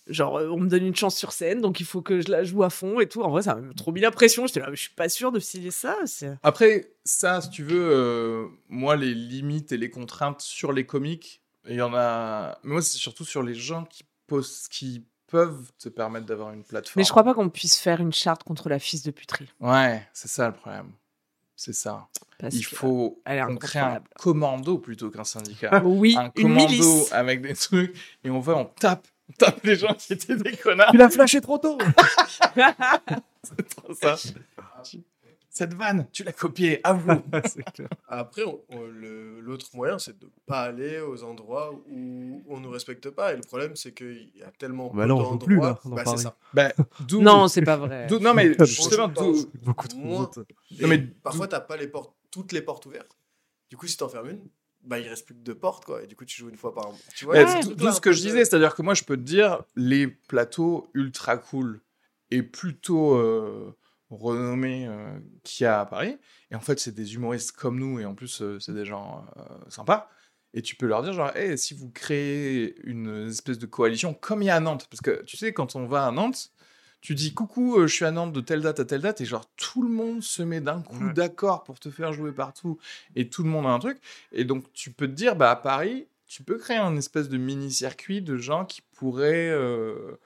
Genre, euh, on me donne une chance sur scène, donc il faut que je la joue à fond et tout. En vrai, ça m'a trop mis la pression. J'étais là, mais je suis pas sûre de signer ça. c'est- Après, ça, si tu veux, euh, moi, les limites et les contraintes sur les comiques, il y en a. Mais moi, c'est surtout sur les gens qui, posent, qui peuvent te permettre d'avoir une plateforme. Mais je crois pas qu'on puisse faire une charte contre la fils de puterie. Ouais, c'est ça le problème. C'est ça. parce Il faut qu'on crée un commando plutôt qu'un syndicat. Oui, un une commando milice. avec des trucs et on va, on tape, tape les gens qui étaient des connards. Tu l'as flashé trop tôt C'est trop ça. Cette vanne, tu l'as copiée, avoue. Après, l'autre moyen, c'est de pas aller aux endroits où on nous respecte pas. Et le problème, c'est qu'il y a tellement Bah peu joue plus, d'endroits. là, dans Bah, c'est ça. Bah, Non, c'est pas vrai. non, mais justement. Beaucoup trop de Non, mais parfois, t'as pas les portes, toutes les portes ouvertes. Du coup, si t'en fermes une, bah, il reste plus que deux portes, quoi. Et du coup, tu joues une fois par mois. Tu vois, Ouais, tout, ce que je disais, c'est-à-dire que moi, je peux te dire, les plateaux ultra cool et plutôt euh, renommés euh, qu'il y a à Paris, et en fait, c'est des humoristes comme nous, et en plus, euh, c'est des gens euh, sympas, et tu peux leur dire, genre, hey, si vous créez une espèce de coalition, comme il y a à Nantes, parce que tu sais, quand on va à Nantes, tu dis coucou, euh, je suis à Nantes de telle date à telle date, et genre tout le monde se met d'un coup Ouais. d'accord pour te faire jouer partout, et tout le monde a un truc. Et donc tu peux te dire, bah à Paris, tu peux créer un espèce de mini-circuit de gens qui pourraient. euh,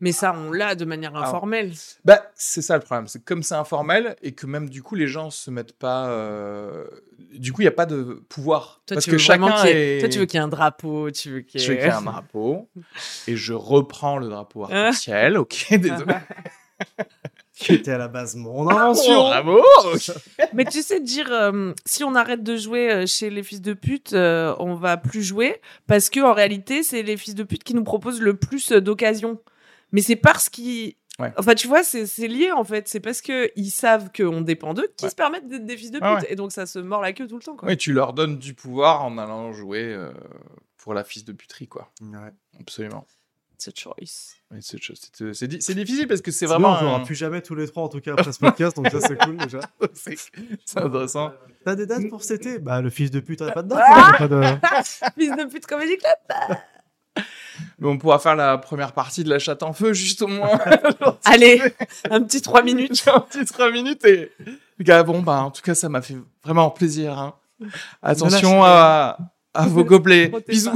Mais ça, on l'a de manière Alors, informelle. Bah c'est ça le problème, c'est comme c'est informel et que même du coup les gens se mettent pas. euh, Du coup il n'y a pas de pouvoir. Toi, parce tu que chacun ait- est. Toi, tu veux qu'il y ait un drapeau, tu veux qu'il y ait... qu'il y ait un drapeau et je reprends le drapeau arc-en-ciel, ok, désolé. Qui était à la base mon Oh, invention. bravo. Mais tu sais dire, euh, si on arrête de jouer euh, chez les fils de pute, euh, on va plus jouer parce que en réalité, c'est les fils de pute qui nous proposent le plus d'occasions. Mais c'est parce qu'ils, Ouais. enfin, tu vois, c'est c'est lié en fait. C'est parce que ils savent qu'on dépend d'eux qu'ils Ouais. se permettent d'être des fils de pute, Ouais, ouais. et donc ça se mord la queue tout le temps. Quoi. Oui, tu leur donnes du pouvoir en allant jouer euh, pour la fils de puterie, quoi. Ouais. Absolument. It's a choice. Oui, c'est c'est- c'est di- c'est difficile parce que c'est vraiment. On un- jouera plus jamais tous les trois, en tout cas, après ce podcast, donc ça, c'est cool déjà. c'est c'est intéressant. T'as des dates pour cet été? Bah, le fils de pute, t'as pas de date Ah pas de... Fils de pute comédie club. Mais on pourra faire la première partie de la chatte en feu, juste au moins. Allez, un petit 3 minutes. Un petit 3 minutes et. Gars, bon, bah, en tout cas, ça m'a fait vraiment plaisir. hein. Attention à, à vos gobelets. Bisous.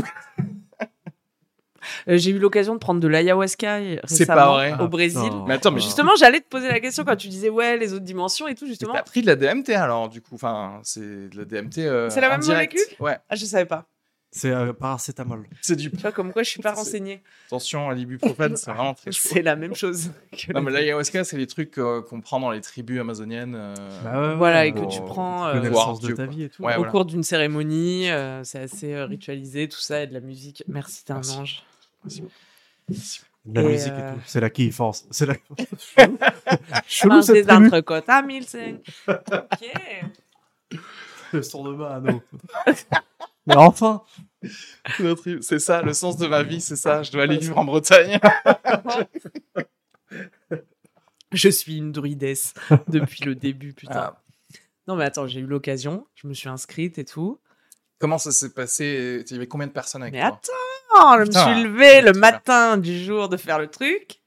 Euh, J'ai eu l'occasion de prendre de l'ayahuasca C'est récemment pas vrai. au Brésil. putain. Mais attends, mais Justement, j'allais te poser la question quand tu disais ouais les autres dimensions et tout justement. T'as pris de la DMT alors, du coup. Enfin, c'est de la DMT. euh, C'est la même direct. molécule Ouais, Ah je savais pas. C'est euh, paracétamol. c'est du. Tu vois comme quoi je suis pas renseignée. Attention à l'ibuprofène, c'est vraiment très chaud. C'est la même chose. que Non, mais l'ayahuasca, c'est les trucs euh, qu'on prend dans les tribus amazoniennes. euh, Bah Voilà et que tu prends Tu euh, voir de ta vie et tout. Ouais, au voilà. cours d'une cérémonie. euh, c'est assez euh, ritualisé tout ça et de la musique. Merci t'es un Merci. ange. La Et, musique euh, et tout. C'est la kiffance. C'est la. Chelou, cette des entrecôtes à 1005. ok. Le son de mano. Mais enfin C'est ça, le sens de ma vie, c'est ça. Je dois aller vivre en Bretagne. Je suis une druidesse depuis le début putain. Ah. Non mais attends j'ai eu l'occasion. Je me suis inscrite et tout. Comment ça s'est passé? Il y avait combien de personnes avec Mais toi? attends, je me suis levée le matin du jour de faire le truc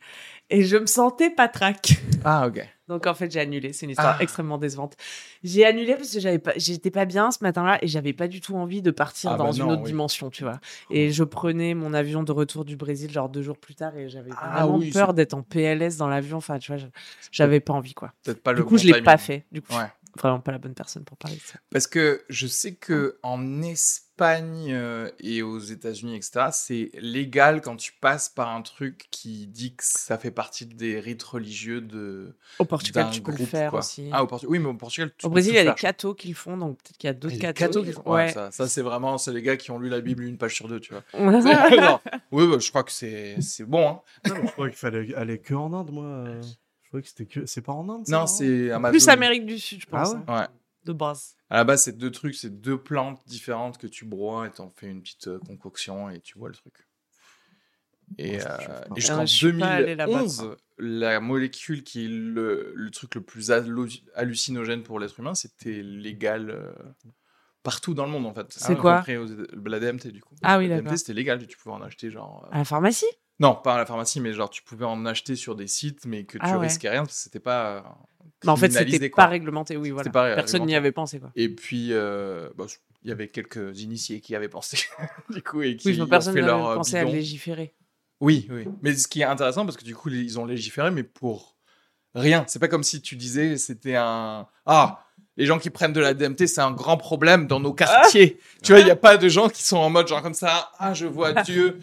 et je me sentais pas trac. Ah, ok. Donc en fait, j'ai annulé. C'est une histoire Ah. extrêmement décevante. J'ai annulé parce que j'avais pas, j'étais pas bien ce matin-là et j'avais pas du tout envie de partir Ah dans bah une non, autre oui. dimension, tu vois. Et je prenais mon avion de retour du Brésil genre deux jours plus tard et j'avais Ah vraiment oui, peur d'être en PLS dans l'avion. Enfin, tu vois, j'avais pas envie quoi. Peut-être pas Du le coup, bon je l'ai pas fait. Du coup, Ouais. Vraiment pas la bonne personne pour parler de ça. Parce que je sais que en Espagne euh, et aux États-Unis, etc., c'est légal quand tu passes par un truc qui dit que ça fait partie des rites religieux de. Au Portugal, tu peux le faire quoi. aussi. Ah, au Portugal. Oui, mais au Portugal, tu Au peux Brésil, il y a des cathos qui le font, donc peut-être qu'il y a d'autres cathos. qui font- Ouais. ouais, ça, ça, c'est vraiment c'est les gars qui ont lu la Bible une page sur deux, tu vois. Non. Oui, bah, je crois que c'est c'est bon. Hein. Non, je crois qu'il fallait aller que en Inde, moi. Je crois que c'était que. C'est pas en Inde ça, Non, c'est Amazon. Plus Amérique du Sud, je Ah pense. ouais hein, Ouais. De base. À la base, c'est deux trucs, c'est deux plantes différentes que tu broies et t'en fais une petite euh, concoction et tu vois le truc. Et, Oh, euh, et Ah, jusqu'en je suis pas allée là-bas, 2011, la molécule qui est le, le truc le plus hallu- hallucinogène pour l'être humain, c'était légal euh, partout dans le monde en fait. C'est Y quoi compris aux Éta- La DMT du coup. Ah oui, La d'accord. DMT c'était légal, tu pouvais en acheter genre. euh, À la pharmacie? Non, pas à la pharmacie, mais genre tu pouvais en acheter sur des sites, mais que tu Ah ouais. risquais rien parce que c'était pas. euh, Mais en fait, c'était pas réglementé, oui, voilà. pas Personne n'y avait pensé, quoi. Et puis, euh, bah, il y avait quelques initiés qui avaient pensé, du coup, et qui Oui, ont personne fait n'avait leur euh, pensé à bidon. légiférer. Oui, oui. Mais ce qui est intéressant, parce que du coup, ils ont légiféré, mais pour rien. C'est pas comme si tu disais, c'était un... Ah, les gens qui prennent de la DMT, c'est un grand problème dans nos quartiers. tu vois, il n'y a pas de gens qui sont en mode genre comme ça, ah, je vois Dieu.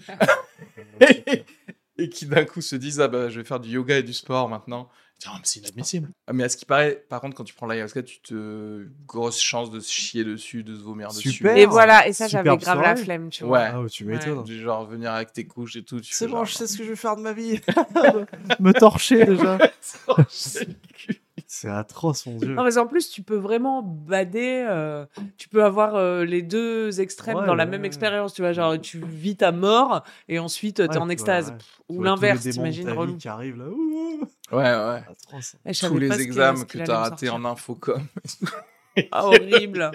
Et qui d'un coup se disent, ah bah, je vais faire du yoga et du sport maintenant. Mais c'est inadmissible. Ah, Mais à ce qui paraît, par contre, quand tu prends l'ayahuasca, tu te... Grosse chance de se chier dessus, de se vomir dessus. Et voilà, et ça, j'avais grave la flemme, tu vois. Ouais. Ah, ouais, tu m'étonnes. Du genre venir avec tes couches et tout. C'est bon, genre, je sais ce que je vais faire de ma vie. Me torcher déjà. C'est atroce, mon dieu. Non, mais en plus, tu peux vraiment bader. euh, tu peux avoir euh, les deux extrêmes Ouais, dans la ouais, même ouais. expérience. Tu vois, genre, tu vis ta mort et ensuite, tu t'es en extase. Pff, Ou l'inverse, t'imagines, relou. qui arrivent là. Ouh, Ouais, ouais. atroce. Tous les examens que qu'il tu as allait me ratés sortir. en infocom. Ah, horrible.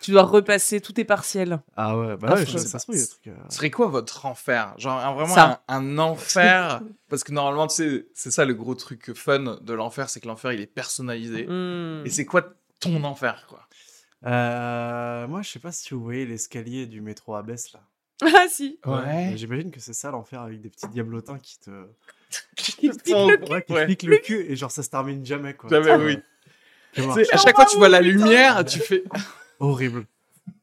tu dois repasser tous tes partiels. Ah ouais, bah Ah, ouais, je sais ça pas. euh, Ce serait quoi votre enfer? Genre un- vraiment un, un enfer Parce que normalement, tu sais, c'est ça le gros truc fun de l'enfer, c'est que l'enfer, il est personnalisé. Hmm. Et c'est quoi ton enfer, quoi? Euh, moi, je sais pas si vous voyez l'escalier du métro Abbesse là. Ah, si. Ouais. J'imagine que c'est ça l'enfer avec des petits diablotins qui te. Qui te pique le Ouais, Ouais. piquent le cul et genre ça se termine jamais quoi. Jamais, oui. Tu vois, Tu sais, à chaque fois que tu vois la lumière, tu fais. Horrible.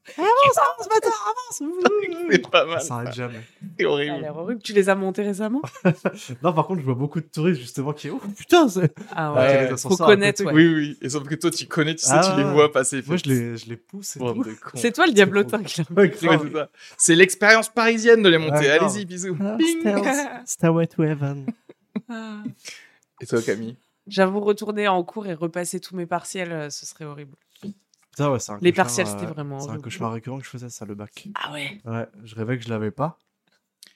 c'est pas mal. Ça s'arrête jamais. C'est Ça a horrible. Tu les as montés récemment? Non, par contre, je vois beaucoup de touristes justement qui. Oh putain, c'est. Ah Ouais, ouais. les Faut connaître, ouais. Oui, oui. Et sauf que toi, tu connais, tu sais, Ah tu les ouais. vois passer. Moi, je les, je les pousse et tout. C'est toi le diablotin qui l'a c'est ça. C'est l'expérience parisienne de les monter. Grave. Allez-y, bisous. Ah, Stairway to Heaven. Ah. Et toi, Camille? J'avoue, retourner en cours et repasser tous mes partiels, euh, ce serait horrible. Putain, ouais, c'est un Les cauchemar, partiels, euh, c'était vraiment C'est un cauchemar récurrent que je faisais ça, le bac. Ah ouais. Ouais, je rêvais que je l'avais pas.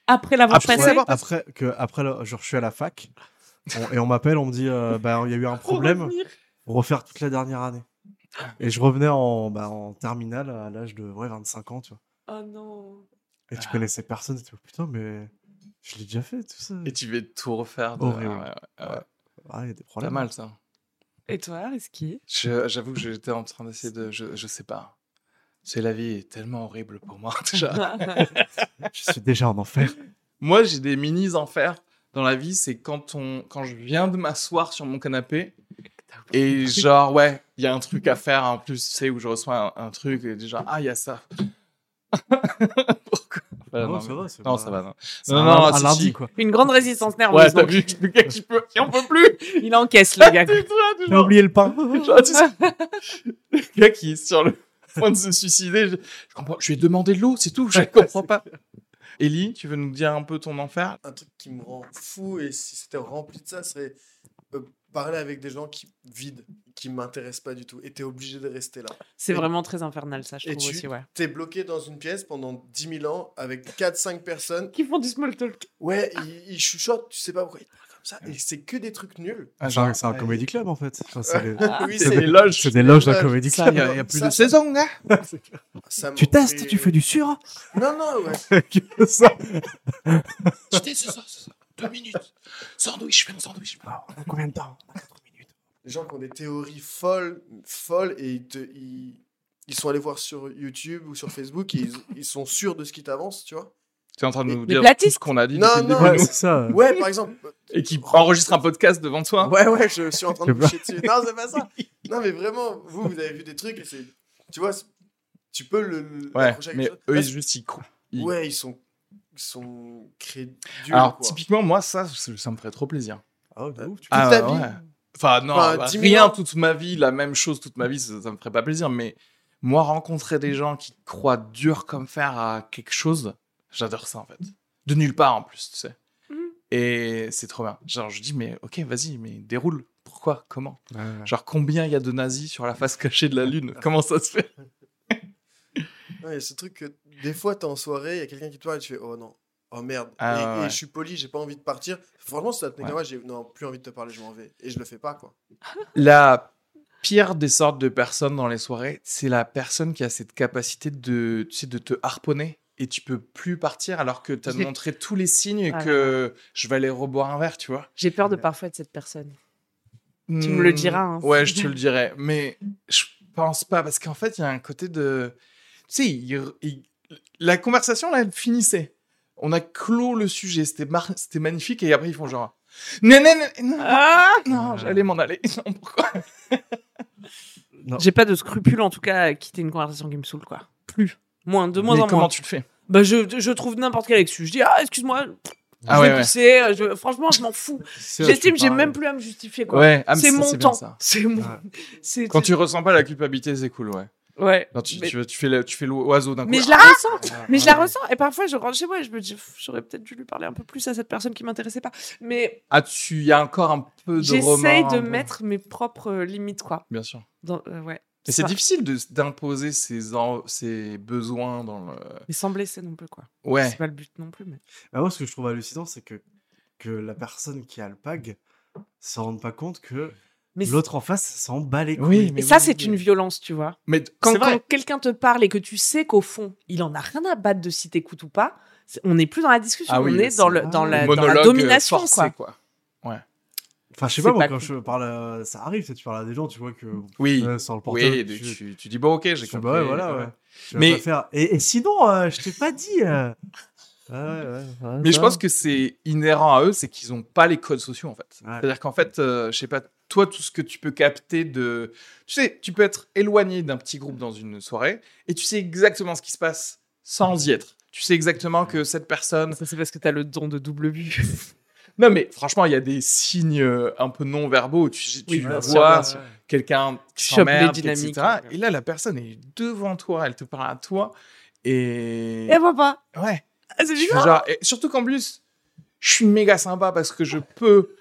Après l'avoir Après passé Après, que, après le- genre, je suis à la fac on- et on m'appelle, on me dit euh, bah, il y a eu un problème, refaire toute la dernière année. Et je revenais en, bah, en terminale à l'âge de ouais, 25 ans, tu vois. Oh non. Et tu connaissais personne, et tu vois, putain, mais je l'ai déjà fait, tout ça. Et tu veux tout refaire. de- Horrible. Ah ouais, ouais, ouais. Ah, il y a des Pas problèmes. mal, ça. Et toi, Je- J'avoue que j'étais en train d'essayer de. Je, je sais pas. C'est la vie est tellement horrible pour moi déjà. Je suis déjà en enfer. moi, j'ai des mini enfers dans la vie. C'est quand on, quand je viens de m'asseoir sur mon canapé et genre ouais, il y a un truc à faire en plus, tu sais, où je reçois un, un truc et déjà ah il y a ça. Pourquoi? Non, non, ça mais- va, c'est non, pas- ça va. Non, c'est Non, un, non, un lundi, quoi. Une grande résistance nerveuse. Ouais, t'as donc vu, le gars qui peut, qui en peut plus. Il encaisse, le gars. Vois, du J'ai oublié le pain. Genre, tu sais, le gars qui est sur le point de se suicider, je, je comprends. Je lui ai demandé de l'eau, c'est tout. Je comprends pas. Ellie, tu veux nous dire un peu ton enfer? Un truc qui me rend fou et si c'était rempli de ça, ce serait euh, parler avec des gens qui vides, qui m'intéressent pas du tout. Et t'es obligé de rester là. C'est vraiment très infernal, ça, je et trouve tu- aussi, ouais. T'es bloqué dans une pièce pendant 10 000 ans avec 4-5 personnes. Qui font du small talk. Ouais, ils, ils chuchotent, tu sais pas pourquoi ils parlent comme ça. Et c'est que des trucs nuls. Ah, C'est un, genre, c'est un ouais. comédie club, en fait. Enfin, c'est les- oui, C'est des loges. c'est des loges d'un comédie club. il y, a- il y a plus Ça, de ça- saison, hein Ça Tu testes, tu fais du sur Non, non, ouais. Que ça. Je teste, ça, ça. Deux minutes. Sandwich, je fais un sandwich. Combien de temps minutes. Des gens qui ont des théories folles, folles et ils, te, ils, ils sont allés voir sur YouTube ou sur Facebook et ils, ils sont sûrs de ce qui t'avance, tu vois. Tu es en train de nous dire tout ce qu'on a dit Non, depuis le non. début, Ouais, c'est ça. Ouais, par exemple. et qui enregistre un podcast devant toi. Ouais, ouais, je suis en train de boucher dessus. Non, c'est pas ça. Non, mais vraiment, vous, vous avez vu des trucs et c'est. Tu vois, tu peux le. le- Ouais, mais eux, ils juste ils- Ouais, ils sont. Sont crédules. Alors, quoi. typiquement, moi, ça, ça ça me ferait trop plaisir. Ah ouais, de ouf, tu Ah, ta ouais. vie. Enfin, non, Enfin, bah, 10 000 rien toute ma vie, la même chose toute ma vie, ça, ça me ferait pas plaisir. Mais moi, rencontrer des gens qui croient dur comme fer à quelque chose, j'adore ça en fait. De nulle part en plus, tu sais. Mhm. Et c'est trop bien. Genre, je dis, mais ok, vas-y, mais déroule. Pourquoi? Comment? Ouais, ouais. Genre, combien il y a de nazis sur la face cachée de la Lune? Comment ça se fait? Il y a ce truc que des fois, t'es en soirée, il y a quelqu'un qui te parle et tu fais Oh non, oh merde. Ah, et, ouais, et ouais. je suis poli, j'ai pas envie de partir. Franchement, si ça tenait Ouais. j'ai non, plus envie de te parler, je m'en vais. Et je le fais pas, quoi. La pire des sortes de personnes dans les soirées, c'est la personne qui a cette capacité de, tu sais, de te harponner et tu peux plus partir alors que tu as montré tous les signes Ah que je vais aller reboire un verre, tu vois. J'ai peur de parfois être cette personne. Tu me le Hmm, diras, hein. Ouais, je te le dirai. Mais je pense pas parce qu'en fait, il y a un côté de. Tu sais, il- il- la conversation, là, elle finissait. On a clos le sujet, c'était mar- c'était magnifique et après, ils font genre. Non, non, non, non, Ah non, j'allais m'en aller. Non, pourquoi J'ai pas de scrupule en tout cas à quitter une conversation qui me saoule quoi. Plus. Moins, de moins Mais en comment moins. tu le fais Bah je, je trouve n'importe quel excuse. Je dis ah excuse-moi, Ah je ouais, vais ouais. pisser. euh, je- Franchement je m'en fous. C'est- J'estime je j'ai même plus à me justifier quoi. Ouais, ah, c'est ça, mon temps. C'est mon. Ouais. c'est- Quand tu ressens pas la culpabilité, c'est cool, ouais. Ouais. Non, tu, Mais- tu, tu fais le- tu fais l'oiseau d'un coup. Mais je la Ah ressens. Mais je la ressens. Et parfois je rentre chez moi et je me dis j'aurais peut-être dû lui parler un peu plus à cette personne qui m'intéressait pas. Mais Ah, tu y a encore un peu de j'essaye de peu. mettre mes propres euh, limites quoi. Bien sûr. Dans, euh, ouais. Mais c'est difficile de- d'imposer ses, en- ses besoins dans le. Mais sans blesser non plus quoi. Ouais. C'est pas le but non plus. Mais... Bah, moi, ce que je trouve hallucinant, c'est que, que la personne qui a le pag se rende pas compte que Mais l'autre en face s'en bat les couilles. Oui, Et mais ça, oui, c'est une violence, tu vois. Mais Quand, quelqu'un te parle et que tu sais qu'au fond, il en a rien à battre de si t'écoutes ou pas, on n'est plus dans la discussion, Ah oui, on est dans, le, la, dans la Monologue domination, forcé, quoi. quoi. Enfin, je sais pas, moi, pas quand cool. je parle, à- ça arrive, tu parles à des gens, tu vois que. Oui. euh, sans le portable. Oui, tu, tu, tu, tu dis bon, ok, j'ai fais, compris. bah ouais, voilà, ouais. Mais- faire. Et, et sinon, euh, je t'ai pas dit. euh. Ouais, ouais, Mais je pense que c'est inhérent à eux, c'est qu'ils n'ont pas les codes sociaux en fait. Ouais. C'est-à-dire qu'en fait, euh, je sais pas, toi, tout ce que tu peux capter de. Tu sais, tu peux être éloigné d'un petit groupe dans une soirée et tu sais exactement ce qui se passe sans y être. Tu sais exactement que cette personne. Ça, c'est parce que t'as le don de double vue. Non, mais franchement, il y a des signes euh, un peu non verbaux. Tu, tu Oui, bien sûr, vois bien sûr. quelqu'un qui Tu s'emmerde, etc. Et là, la personne est devant toi, elle te parle à toi. Et. Et elle voit pas. Ouais. Ah, c'est bizarre. genre, et surtout qu'en plus, je suis méga sympa parce que je peux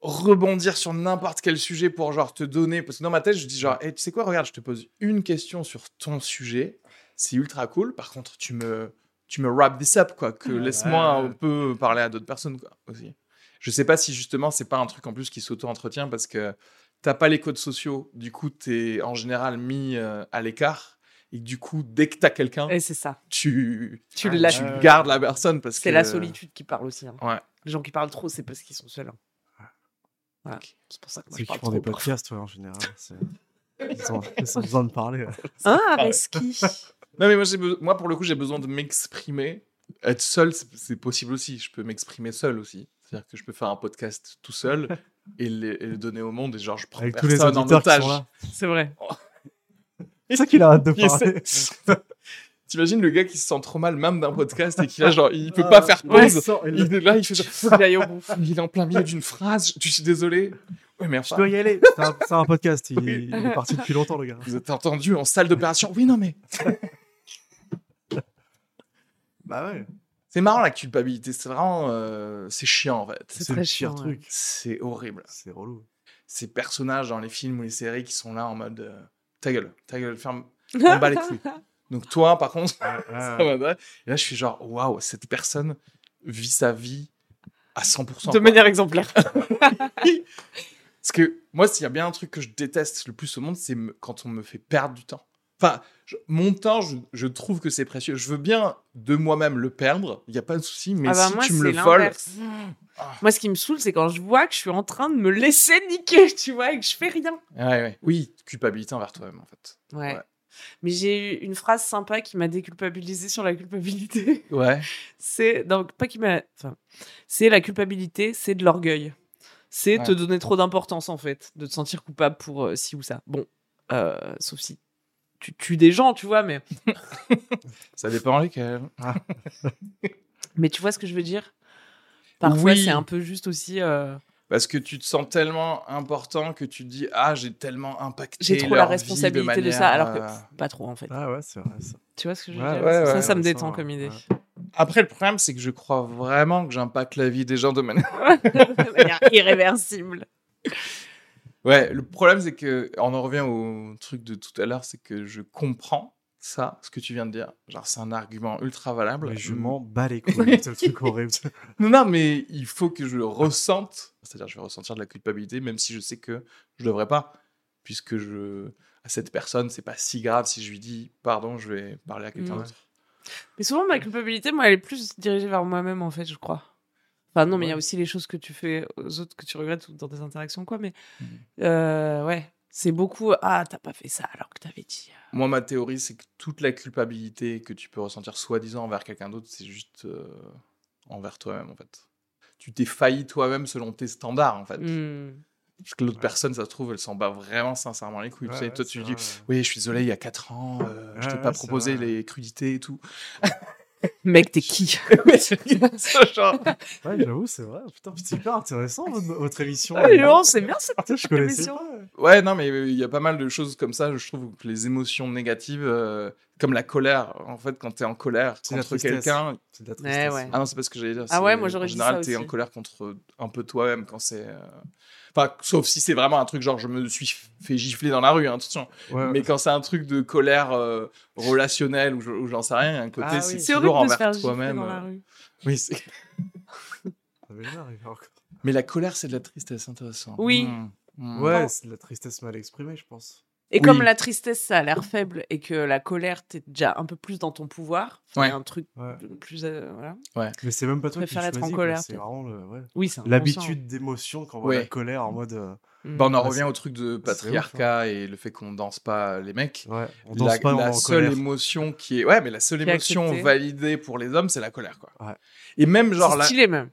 rebondir sur n'importe quel sujet pour genre te donner. Parce que dans ma tête, je dis genre, hey, tu sais quoi, regarde, je te pose une question sur ton sujet. C'est ultra cool. Par contre, tu me, tu me wrap this up, quoi. Que laisse-moi un peu parler à d'autres personnes, quoi, aussi. Je sais pas si justement, c'est pas un truc en plus qui s'auto-entretient parce que t'as pas les codes sociaux. Du coup, t'es en général mis euh, à l'écart. Et du coup, dès que t'as quelqu'un, Et c'est ça. tu, Tu tu lâches. gardes la personne parce que C'est la solitude qui parle aussi. hein. Ouais. Les gens qui parlent trop, c'est parce qu'ils sont seuls. hein. Voilà. C'est pour ça que moi, Ceux je qui parle font trop. des podcasts, ouais, en général. c'est- Ils ont, ils ont besoin de parler. ouais. Areski Non, mais moi, j'ai be- moi, pour le coup, j'ai besoin de m'exprimer. Être seul, c'est possible aussi. Je peux m'exprimer seul aussi. C'est-à-dire que je peux faire un podcast tout seul et le, et le donner au monde. Et genre, je prends Avec tous les personne en qui otage. C'est vrai. C'est ça qu'il arrête de Qui parler. T'imagines le gars qui se sent trop mal même d'un podcast et qui là, genre, il peut Ah, pas faire pause. il sort, il- Il est là, il fait genre, Faut que j'aille au bout. il est en plein milieu d'une phrase. Je suis désolé. Oui, mais Je dois y aller. C'est un, podcast. Il, Oui. il est parti depuis longtemps, le gars. vous êtes entendu en salle d'opération. Oui, non, mais Bah ouais. c'est marrant la culpabilité. C'est vraiment, euh, c'est chiant en fait. C'est très chiant, truc. C'est horrible. C'est relou. ces personnages dans les films ou les séries qui sont là en mode euh, ta gueule, ta gueule, ferme, on bat les couilles. Donc toi, par contre, ça. Et là, je suis genre, waouh, cette personne vit sa vie à 100%. De quoi. manière exemplaire. Parce que moi, s'il y a bien un truc que je déteste le plus au monde, c'est quand on me fait perdre du temps. Enfin, je- mon temps, je, je trouve que c'est précieux. Je veux bien de moi-même le perdre, il n'y a pas de souci, mais Ah bah si moi, tu me le voles, l'inverse. Moi, ce qui me saoule, c'est quand je vois que je suis en train de me laisser niquer, tu vois, et que je fais rien. Ouais, ouais. oui, culpabilité envers toi-même, en fait. Ouais. Ouais. Mais j'ai eu une phrase sympa qui m'a déculpabilisé sur la culpabilité. Ouais. c'est donc pas qui m'a. Enfin, c'est la culpabilité, c'est de l'orgueil. c'est te donner trop d'importance en fait, de te sentir coupable pour euh, ci ou ça. Bon, euh, sauf si tu tues des gens, tu vois, mais Ça dépend lesquels. mais tu vois ce que je veux dire? Parfois, Oui. c'est un peu juste aussi. euh, Parce que tu te sens tellement important que tu te dis Ah, j'ai tellement impacté. J'ai trop leur la responsabilité de, ça, alors que euh, pff, pas trop en fait. Ah ouais, c'est vrai ça. Tu vois ce que je veux Ouais, dire? ouais, Ça, ouais, ça me détend ça, comme idée. ouais. Après, le problème, c'est que je crois vraiment que j'impacte la vie des gens de manière. de manière irréversible. Ouais, le problème, c'est que. On en revient au truc de tout à l'heure, c'est que je comprends ça, ce que tu viens de dire. Genre, c'est un argument ultra valable. Mais je m'en bats les couilles, c'est le truc horrible. Non, non, mais il faut que je le ressente. C'est-à-dire, je vais ressentir de la culpabilité, même si je sais que je devrais pas. Puisque je. À cette personne, c'est pas si grave si je lui dis pardon, je vais parler à quelqu'un d'autre. Mais souvent, ma culpabilité, moi, elle est plus dirigée vers moi-même, en fait, je crois. Enfin, non, mais il y a Ouais. aussi les choses que tu fais aux autres que tu regrettes ou dans des interactions, quoi. Mais Mhm. euh, ouais, c'est beaucoup. Ah, t'as pas fait ça alors que t'avais dit. euh. Moi, ma théorie, c'est que toute la culpabilité que tu peux ressentir soi-disant envers quelqu'un d'autre, c'est juste euh, envers toi-même, en fait. Tu t'es failli toi-même selon tes standards, en fait. Hmm. Parce que l'autre personne, ça se trouve, elle s'en bat vraiment sincèrement les couilles. tu sais. Ouais, toi, ouais, tu c'est dis, vrai. oui, je suis désolé, il y a 4 ans, euh, je Ouais, t'ai ouais, pas proposé vrai. les crudités et tout. Mec, t'es qui? Genre. Ouais, j'avoue, c'est vrai. Putain, c'est hyper intéressant votre, votre émission. Ah, non, c'est bien cette Putain, je connaissais émission. pas. Ouais, non, mais il y a pas mal de choses comme ça. Je trouve que les émotions négatives, euh, comme la colère, en fait, quand t'es en colère contre quelqu'un. C'est de la Ouais, tristesse. ouais. Ah non, c'est pas ce que j'allais dire. Ah ouais, moi, j'aurais En général, t'es en colère contre un peu toi-même quand c'est. euh, Enfin, sauf si c'est vraiment un truc genre je me suis fait gifler dans la rue, hein, attention. Ouais, Mais quand c'est un truc de colère euh, relationnelle ou, je- ou j'en sais rien, il y a un côté, Ah c'est oui. Toujours envers toi-même. dans la euh. rue. Oui, c'est-. Mais la colère, c'est de la tristesse, intéressant. Oui. Hmm. Hmm. Ouais, c'est de la tristesse mal exprimée, je pense. Et Oui. comme la tristesse, ça a l'air faible et que la colère, t'es déjà un peu plus dans ton pouvoir. Il y a Ouais. un truc Ouais. plus. euh, voilà. Mais c'est même pas toi qui Préfère être en choisis, colère, C'est vraiment le- ouais. Oui, l'habitude d'émotion quand on voit Ouais. la colère en mode. euh, Hmm. Bah, on en Ouais, revient au truc de ouf, patriarcat et le fait qu'on danse pas les mecs. Ouais, on la danse pas, on est la seule colère. émotion qui est ouais mais la seule émotion acceptée. validée pour les hommes c'est la colère quoi Ouais. et même genre C'est là stylé même.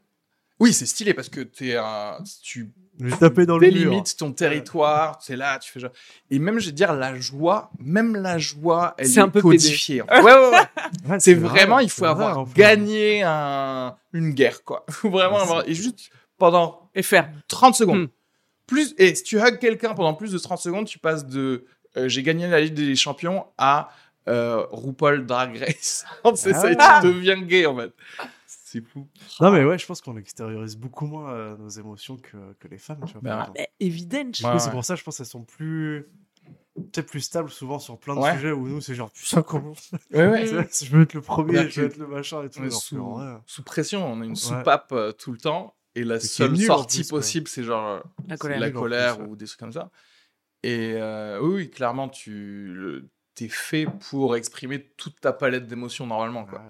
Oui c'est stylé parce que t'es un tu Je taper dans le mur. délimites ton territoire tu es là tu fais genre et même je vais dire la joie même la joie elle C'est est, un peu codifiée ouais ouais ouais Ouais, c'est vrai, vraiment il c'est faut avoir gagné un une guerre quoi faut vraiment Ouais, avoir et juste pendant Et faire. 30 secondes. Hmm. Plus, et si tu hugs quelqu'un pendant plus de 30 secondes, tu passes de euh, j'ai gagné la Ligue des Champions à euh, RuPaul Drag Race. c'est Ah ça, et ouais. tu deviens gay en fait. C'est fou. Non, mais ouais, je pense qu'on extériorise beaucoup moins euh, nos émotions que, que les femmes. Tu vois, exemple. Mais évident. Ouais, c'est pour ça, je pense qu'elles sont plus. Peut-être plus stables souvent sur plein de Ouais. sujets où nous, c'est genre, putain, comment Ouais, ouais. Je veux être le premier, C'est-à-dire je veux être le machin et tout. Que, sous, sous pression, on a une Ouais. soupape euh, tout le temps. Et la seule sortie plus, possible, c'est genre euh, La colère. la colère plus, ouais. ou des trucs comme ça. Et euh, oui, oui, clairement, tu le- t'es fait pour exprimer toute ta palette d'émotions normalement. Quoi. Ouais.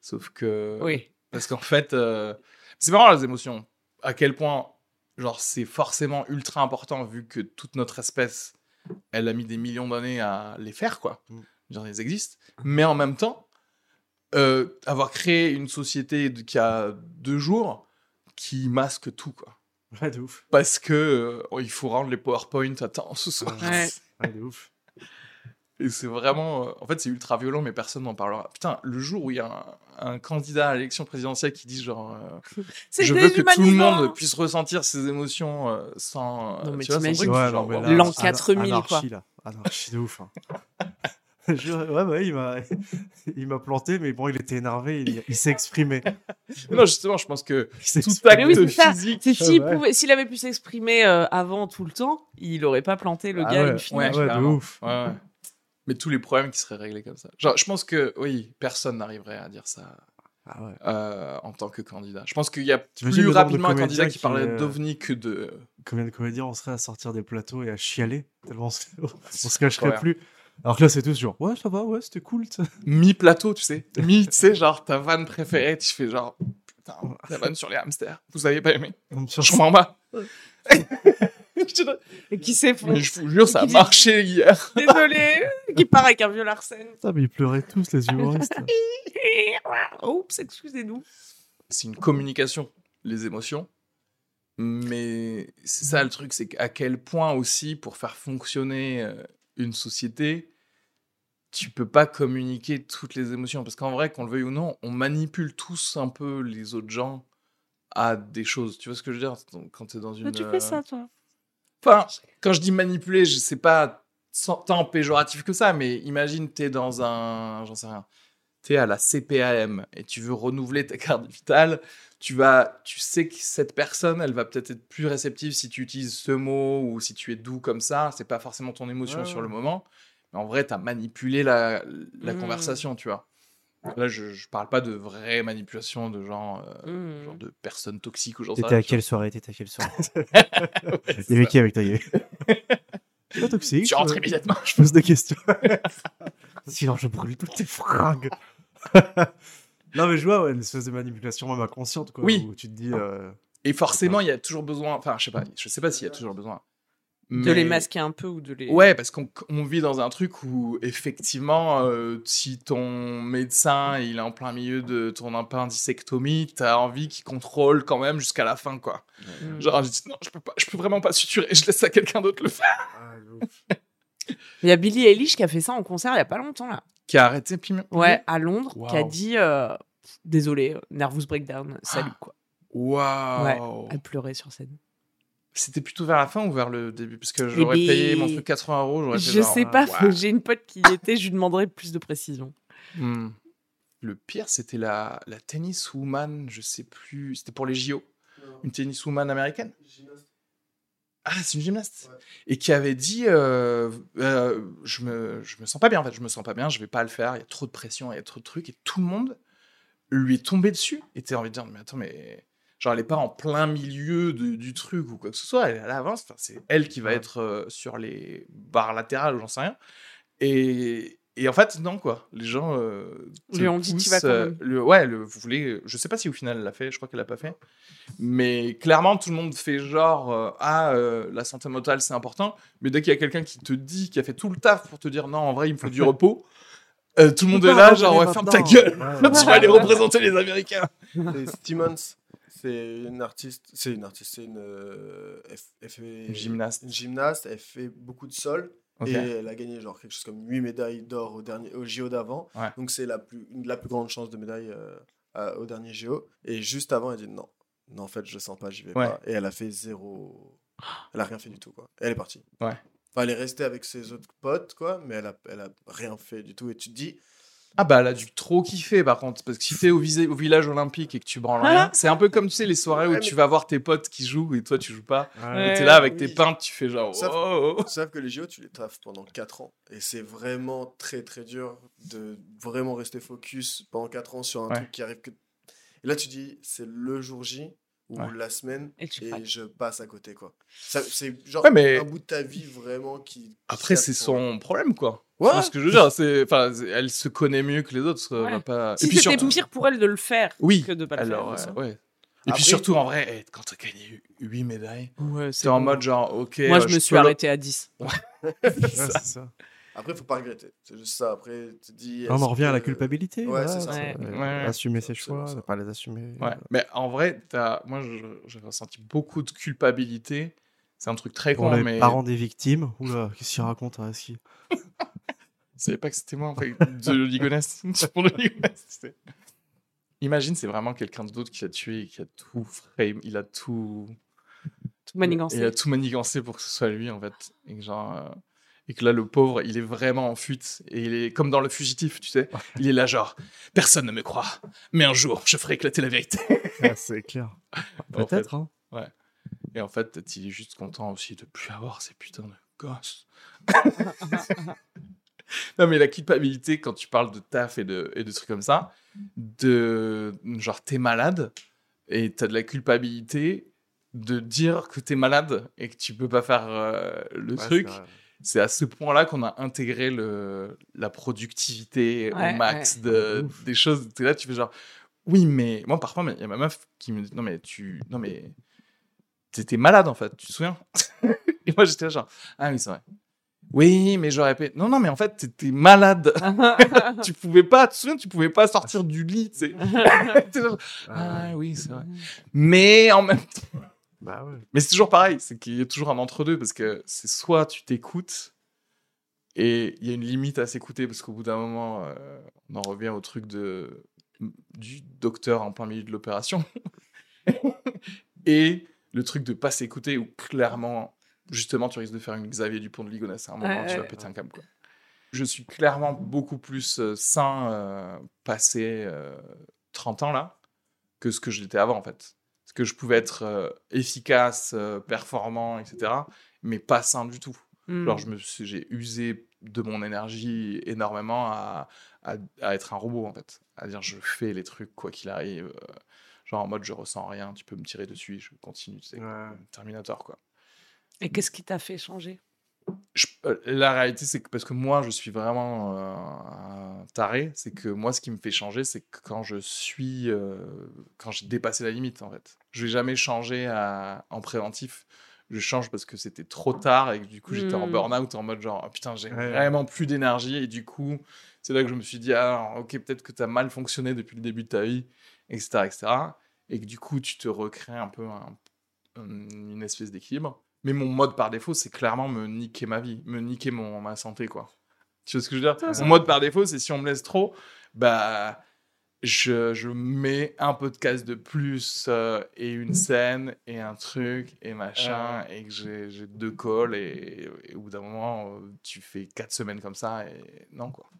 Sauf que. Oui. Parce qu'en fait, euh, c'est marrant les émotions. À quel point, genre, c'est forcément ultra important vu que toute notre espèce, elle a mis des millions d'années à les faire, quoi. Mm. Genre, elles existent. Mais en même temps, euh, avoir créé une société de- qui a deux jours qui masque tout, quoi. Ouais, de ouf. Parce que euh, il faut rendre les PowerPoint à temps ce soir. Ouais. Ouais, de ouf. Et c'est vraiment. euh, En fait, c'est ultra violent, mais personne n'en parlera. Putain, le jour où il y a un, un candidat à l'élection présidentielle qui dit genre. euh, C'est je veux que tout le monde puisse ressentir ses émotions euh, sans. Non, mais t'imagines Ouais, L'an ana- 4000, quoi. anarchie, là. Anarchie de ouf. hein. Je- ouais, bah, il m'a, il m'a planté, mais bon, il était énervé, il, il s'est exprimé. Non, justement, je pense que Il s'est tout oui, acte c'est ça. physique. C'est s'il Ouais, ouais. avait pu s'exprimer euh, avant tout le temps, il aurait pas planté le Ah gars ouais. in fine. Ouais, Ouais, de ouf. Mais tous les problèmes qui seraient réglés comme ça. Genre, je pense que, oui, personne n'arriverait à dire ça Ah ouais. euh, en tant que candidat. Je pense qu'il y a plus rapidement un candidat qui qui, parlait euh, d'OVNI que de. Combien de comédiens on serait à sortir des plateaux et à chialer tellement on se, on se cacherait Ouais. plus. Alors que là, c'est tous genre, ouais, ça va, ouais, c'était cool. mi-plateau, tu sais. Mi, tu sais, genre ta vanne préférée, tu fais genre, putain, la vanne sur les hamsters, vous avez pas aimé Je m'en bats. Et qui s'est Mais je vous jure, ça a dit- marché hier. Désolé. qui part avec un vieux Larsen. Putain, mais ils pleuraient tous, les humoristes. Oups, excusez-nous. C'est une communication, les émotions. Mais c'est ça le truc, c'est qu'à quel point aussi, pour faire fonctionner euh, une société, tu peux pas communiquer toutes les émotions. Parce qu'en vrai, qu'on le veuille ou non, on manipule tous un peu les autres gens à des choses. Tu vois ce que je veux dire? Quand tu es dans une. tu euh, fais ça, toi Enfin, quand je dis manipuler, je sais pas tant péjoratif que ça, mais imagine, tu es dans un. J'en sais rien. Tu es à la CPAM et tu veux renouveler ta carte vitale. Tu, vas, tu sais que cette personne, elle va peut-être être plus réceptive si tu utilises ce mot ou si tu es doux comme ça. C'est pas forcément ton émotion Ouais, sur ouais. le moment. Mais en vrai, tu as manipulé la, la Mm. conversation, tu vois. Là, je, je parle pas de vraie manipulation de gens, euh, Mm. genre de personnes toxiques sais T'étais à quelle soirée? T'étais à quelle soirée? Ouais, Il y avait ça. qui avec toi Pas toxique. Tu rentres euh, immédiatement. Je pose des questions. Sinon, je brûle toutes tes fringues. non, mais je vois, ouais, une espèce de manipulation même inconsciente, quoi. Oui. Où tu te dis. euh, Et forcément, il y a toujours besoin. Enfin, je sais pas. Je sais pas s'il y a toujours besoin. De les masquer un peu ou de les. Ouais, parce qu'on on vit dans un truc où effectivement, euh, si ton médecin il est en plein milieu de ton appendicectomie, t'as envie qu'il contrôle quand même jusqu'à la fin, quoi. Genre, je dis non, je peux pas, je peux vraiment pas suturer, je laisse à quelqu'un d'autre le faire. Il y a Billie Eilish qui a fait ça en concert il y a pas longtemps, là. Qui a arrêté puis Ouais, à Londres, qui a dit euh, Désolé, nervous breakdown, salut, quoi. Waouh. Elle pleurait sur scène. C'était plutôt vers la fin ou vers le début? Parce que j'aurais ben, payé mon truc 80 euros, j'aurais fait Je genre, sais pas, waouh. j'ai une pote qui y était, je lui demanderai plus de précision. Hmm. Le pire, c'était la, la tennis woman, je sais plus, c'était pour les JO, une tennis woman américaine. Ah, c'est une gymnaste. Ouais. Et qui avait dit euh, euh, je, me, je me sens pas bien, en fait, je me sens pas bien, je vais pas le faire, il y a trop de pression, il y a trop de trucs. Et tout le monde lui est tombé dessus. Et t'as envie de dire mais attends, mais. Genre, elle est pas en plein milieu de- du truc ou quoi que ce soit, elle est à l'avance. Enfin, c'est elle qui va Ouais. être euh, sur les barres latérales ou j'en sais rien. Et, et en fait, non, quoi. Les gens. euh, Lui ont dit, tu vas quand euh, même. le- ouais, le, vous voulez. Je sais pas si au final elle l'a fait, je crois qu'elle l'a pas fait. Mais clairement, tout le monde fait genre euh, Ah, euh, la santé mentale, c'est important. Mais dès qu'il y a quelqu'un qui te dit, qui a fait tout le taf pour te dire Non, en vrai, il me faut du repos, euh, tout le monde est là, genre, ouais, ferme ta gueule. tu vas aller représenter les Américains. C'est Simmons. C'est une artiste. C'est une artiste. C'est une. euh, elle, fait. Une gymnaste. Une gymnaste. Elle fait beaucoup de sol. Et elle a gagné genre quelque chose comme 8 médailles d'or au, dernier, au JO d'avant. Ouais. Donc c'est la plus, la plus grande chance de médaille euh, à- au dernier JO. Et juste avant, elle dit non. Non, en fait, je sens pas, j'y vais Ouais. pas. Et elle a fait zéro. Elle a rien fait du tout, quoi. Et elle est partie. Ouais. Enfin, elle est restée avec ses autres potes, quoi. Mais elle a, elle a rien fait du tout. Et tu te dis, Ah bah elle a dû trop kiffer par contre parce que si t'es au, visé- au village olympique et que tu branles rien, c'est un peu comme tu sais les soirées où Ouais, tu vas voir tes potes qui jouent et toi tu joues pas. Ouais. Et t'es là avec tes oui. pintes, tu fais genre Sauf- oh, oh. Sauf que les JO, tu les taffes pendant 4 ans. Et c'est vraiment très très dur de vraiment rester focus pendant 4 ans sur un Ouais. truc qui arrive que. Et là, tu dis, c'est le jour J ou Ouais. la semaine Et tu et craques. je passe à côté, quoi. C'est genre Ouais, mais- un bout de ta vie vraiment qui. Après c'est son problème quoi. Ouais. Ce que je veux dire, c'est enfin elle se connaît mieux que les autres, Ouais. va pas. Si et puis c'était surtout pire pour elle de le faire oui, que de pas le alors faire. euh, ouais. Et Après- puis surtout en vrai, eh, quand t'as gagné 8 médailles, Ouais, t'es en mode genre OK. Moi, je me suis le- arrêté à 10. Ouais, c'est ça. Après, faut pas regretter. C'est juste ça. Après, tu te dis. On en revient à la culpabilité. Ouais, voilà, c'est ça. Ouais. euh, Ouais. Assumer ses choix, ça. ne pas les assumer. Ouais, mais en vrai, t'as- moi j'ai ressenti beaucoup de culpabilité. C'est un truc très Pour con, les mais parents des victimes? Oula, qu'est-ce qu'il raconte hein, Aski Je savais pas que c'était moi, en fait, de. Pour le sais. Imagine, c'est vraiment quelqu'un d'autre qui a tué et qui a tout frame, il a tout, Tout manigancé. il a tout manigancé pour que ce soit lui, en fait. Et que, genre, euh, et que là, le pauvre, il est vraiment en fuite. Et il est comme dans le fugitif, tu sais. Il est là, genre, personne ne me croit. Mais un jour, je ferai éclater la vérité. Ah, C'est clair. En Peut-être. hein. Et en fait, il est juste content aussi de plus avoir ces putains de gosses. non, mais la culpabilité, quand tu parles de taf et de, et de trucs comme ça, de genre t'es malade et t'as de la culpabilité de dire que t'es malade et que tu peux pas faire euh, le Ouais, truc. C'est à ce point-là qu'on a intégré le, la productivité Ouais, au max ouais. de, des choses. Là, tu fais genre, oui, mais moi parfois, il y a ma meuf qui me dit, non mais tu, non mais t'étais malade en fait, tu te souviens? Et moi j'étais là genre, ah oui c'est vrai. Oui, mais j'aurais pu. Non, non, mais en fait, t'étais malade. tu pouvais pas, tu te souviens, tu pouvais pas sortir du lit, tu sais. Genre, ah oui, c'est vrai. Mais en même temps, Bah ouais. Mais c'est toujours pareil, c'est qu'il y a toujours un entre-deux parce que c'est soit tu t'écoutes et il y a une limite à s'écouter parce qu'au bout d'un moment, euh, on en revient au truc de, du docteur en plein milieu de l'opération et le truc de pas s'écouter où clairement, justement, tu risques de faire une Xavier Dupont de Ligonnès à un moment, Ouais, tu vas ouais. péter un câble. Quoi. Je suis clairement beaucoup plus euh, sain euh, passé euh, 30 ans là que ce que j'étais avant en fait. Que je pouvais être euh, efficace, euh, performant, etc. Mais pas sain du tout. Hmm. Genre, je me suis- j'ai usé de mon énergie énormément à, à, à être un robot, en fait. À dire, je fais les trucs quoi qu'il arrive. euh, genre, en mode, je ressens rien, tu peux me tirer dessus, je continue, tu sais. Ouais. Terminator, quoi. Et qu'est-ce qui t'a fait changer? Je- euh, la réalité, c'est que parce que moi, je suis vraiment euh, un taré, c'est que moi, ce qui me fait changer, c'est que quand je suis. euh, quand j'ai dépassé la limite, en fait. Je vais jamais changer à- en préventif. Je change parce que c'était trop tard et que du coup, j'étais en Hmm. burn-out en mode genre, Ah, putain, j'ai Ouais. vraiment plus d'énergie. Et du coup, c'est là que je me suis dit, ah, ok, peut-être que tu as mal fonctionné depuis le début de ta vie, etc., etc. Et que du coup, tu te recrées un peu un- un- une espèce d'équilibre. Mais mon mode par défaut, c'est clairement me niquer ma vie, me niquer mon, ma santé, quoi. Tu vois ce que je veux dire? Mon mode par défaut, c'est si on me laisse trop, bah, je, je mets un peu de casse de plus euh, et une scène et un truc et machin et que j'ai j'ai deux calls et, et au bout d'un moment, euh, tu fais quatre semaines comme ça et non, quoi.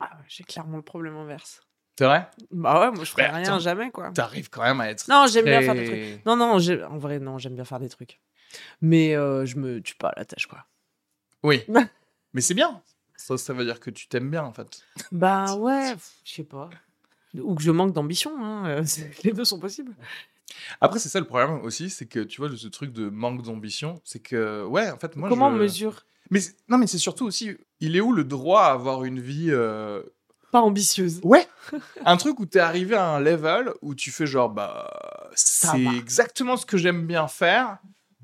Ah, ouais, J'ai clairement le problème inverse. C'est vrai? Bah ouais, moi je ferais Bah, rien jamais quoi. T'arrives quand même à être. Non, j'aime bien faire des trucs. Non, non, en vrai, non, j'aime bien faire des trucs. Mais euh, je me tue pas à la tâche quoi. Oui. Mais c'est bien. Ça, ça veut dire que tu t'aimes bien, en fait. Bah ouais, je sais pas. Ou que je manque d'ambition, hein, euh, les deux sont possibles. Après, c'est ça le problème aussi, c'est que tu vois, ce truc de manque d'ambition, c'est que, ouais, en fait, moi. Comment je... on mesure? Mais non, mais c'est surtout aussi, il est où le droit à avoir une vie. euh, Pas ambitieuse. Ouais Un truc où t'es arrivé à un level où tu fais genre, bah, c'est exactement ce que j'aime bien faire,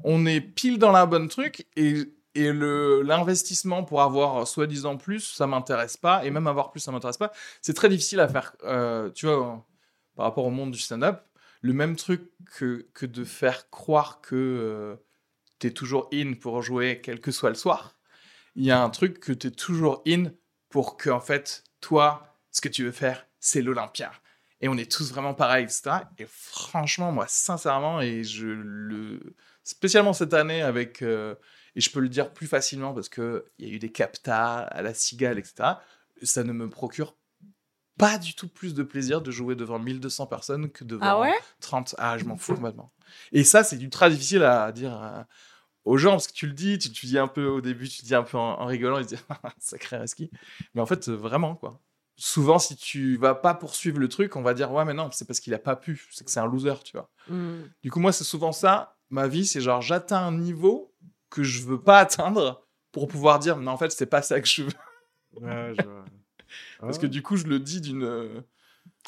on est pile dans la bonne truc, et, et l'investissement pour avoir soi-disant plus, ça m'intéresse pas, et même avoir plus, ça m'intéresse pas. C'est très difficile à faire, euh, tu vois, par rapport au monde du stand-up, le même truc que, que de faire croire que euh, t'es toujours in pour jouer quel que soit le soir. Il y a un truc que t'es toujours in pour que, en fait, toi, ce que tu veux faire, c'est l'Olympia. Et on est tous vraiment pareils, etc. Et franchement, moi, sincèrement, et je le. Spécialement cette année, avec. euh, et je peux le dire plus facilement parce qu'il y a eu des captas à la cigale, etc. Ça ne me procure pas du tout plus de plaisir de jouer devant 1200 personnes que devant Ah ouais? 30. Ah, je m'en fous complètement. Et ça, c'est ultra difficile à dire euh, aux gens parce que tu le dis, tu, tu dis un peu au début, tu dis un peu en, en rigolant, ils se disent sacré reski. Mais en fait, euh, vraiment, quoi. Souvent, si tu vas pas poursuivre le truc, on va dire ouais, mais non, c'est parce qu'il a pas pu, c'est que c'est un loser, tu vois. Hmm. Du coup, moi, c'est souvent ça. Ma vie, c'est genre j'atteins un niveau que je veux pas atteindre pour pouvoir dire non, en fait, c'est pas ça que je veux. Ouais, je. Parce Ah que du coup, je le dis d'une euh,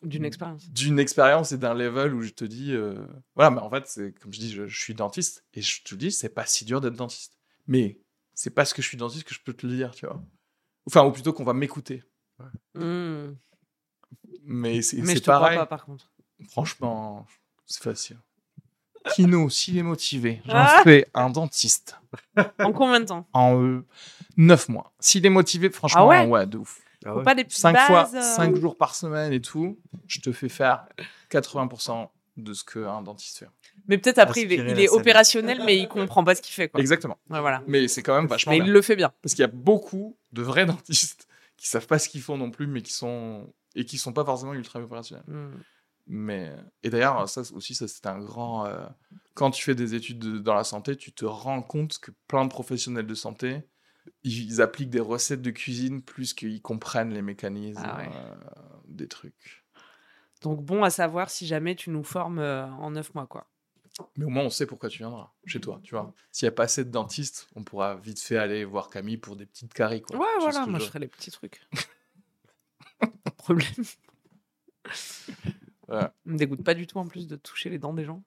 D'une expérience. d'une expérience et d'un level où je te dis euh, voilà mais en fait c'est comme je dis je, je suis dentiste et je te dis c'est pas si dur d'être dentiste mais c'est parce que je suis dentiste que je peux te le dire tu vois enfin ou plutôt qu'on va m'écouter mais c'est Mais je c'est te crois pareil pas par contre. franchement c'est facile Kino s'il est motivé j'en Ah fais un dentiste En combien de temps? En 9 mois s'il est motivé franchement Ah ouais de ouf Ah ouais. pas des petites 5 fois bases, euh, 5 jours par semaine et tout je te fais faire 80% de ce qu'un dentiste fait Mais peut-être après, il est, Aspirer il est opérationnel, mais il comprend pas ce qu'il fait. Quoi. exactement Ouais, voilà. mais c'est quand même vachement Mais bien. il le fait bien. Parce qu'il y a beaucoup de vrais dentistes qui savent pas ce qu'ils font non plus, mais qui sont et qui sont pas forcément ultra opérationnels. Hmm. Mais et d'ailleurs, ça aussi, ça c'est un grand. euh, Quand tu fais des études de- dans la santé, tu te rends compte que plein de professionnels de santé, ils, ils appliquent des recettes de cuisine plus qu'ils comprennent les mécanismes Ah ouais. euh, des trucs. Donc bon à savoir si jamais tu nous formes euh, en neuf mois. quoi. Mais au moins, on sait pourquoi tu viendras chez toi, tu vois. S'il n'y a pas assez de dentistes, on pourra vite fait aller voir Camille pour des petites caries, quoi. Ouais, voilà, moi je ferai les petits trucs. Pas de problème. Ça me dégoûte pas du tout en plus de toucher les dents des gens.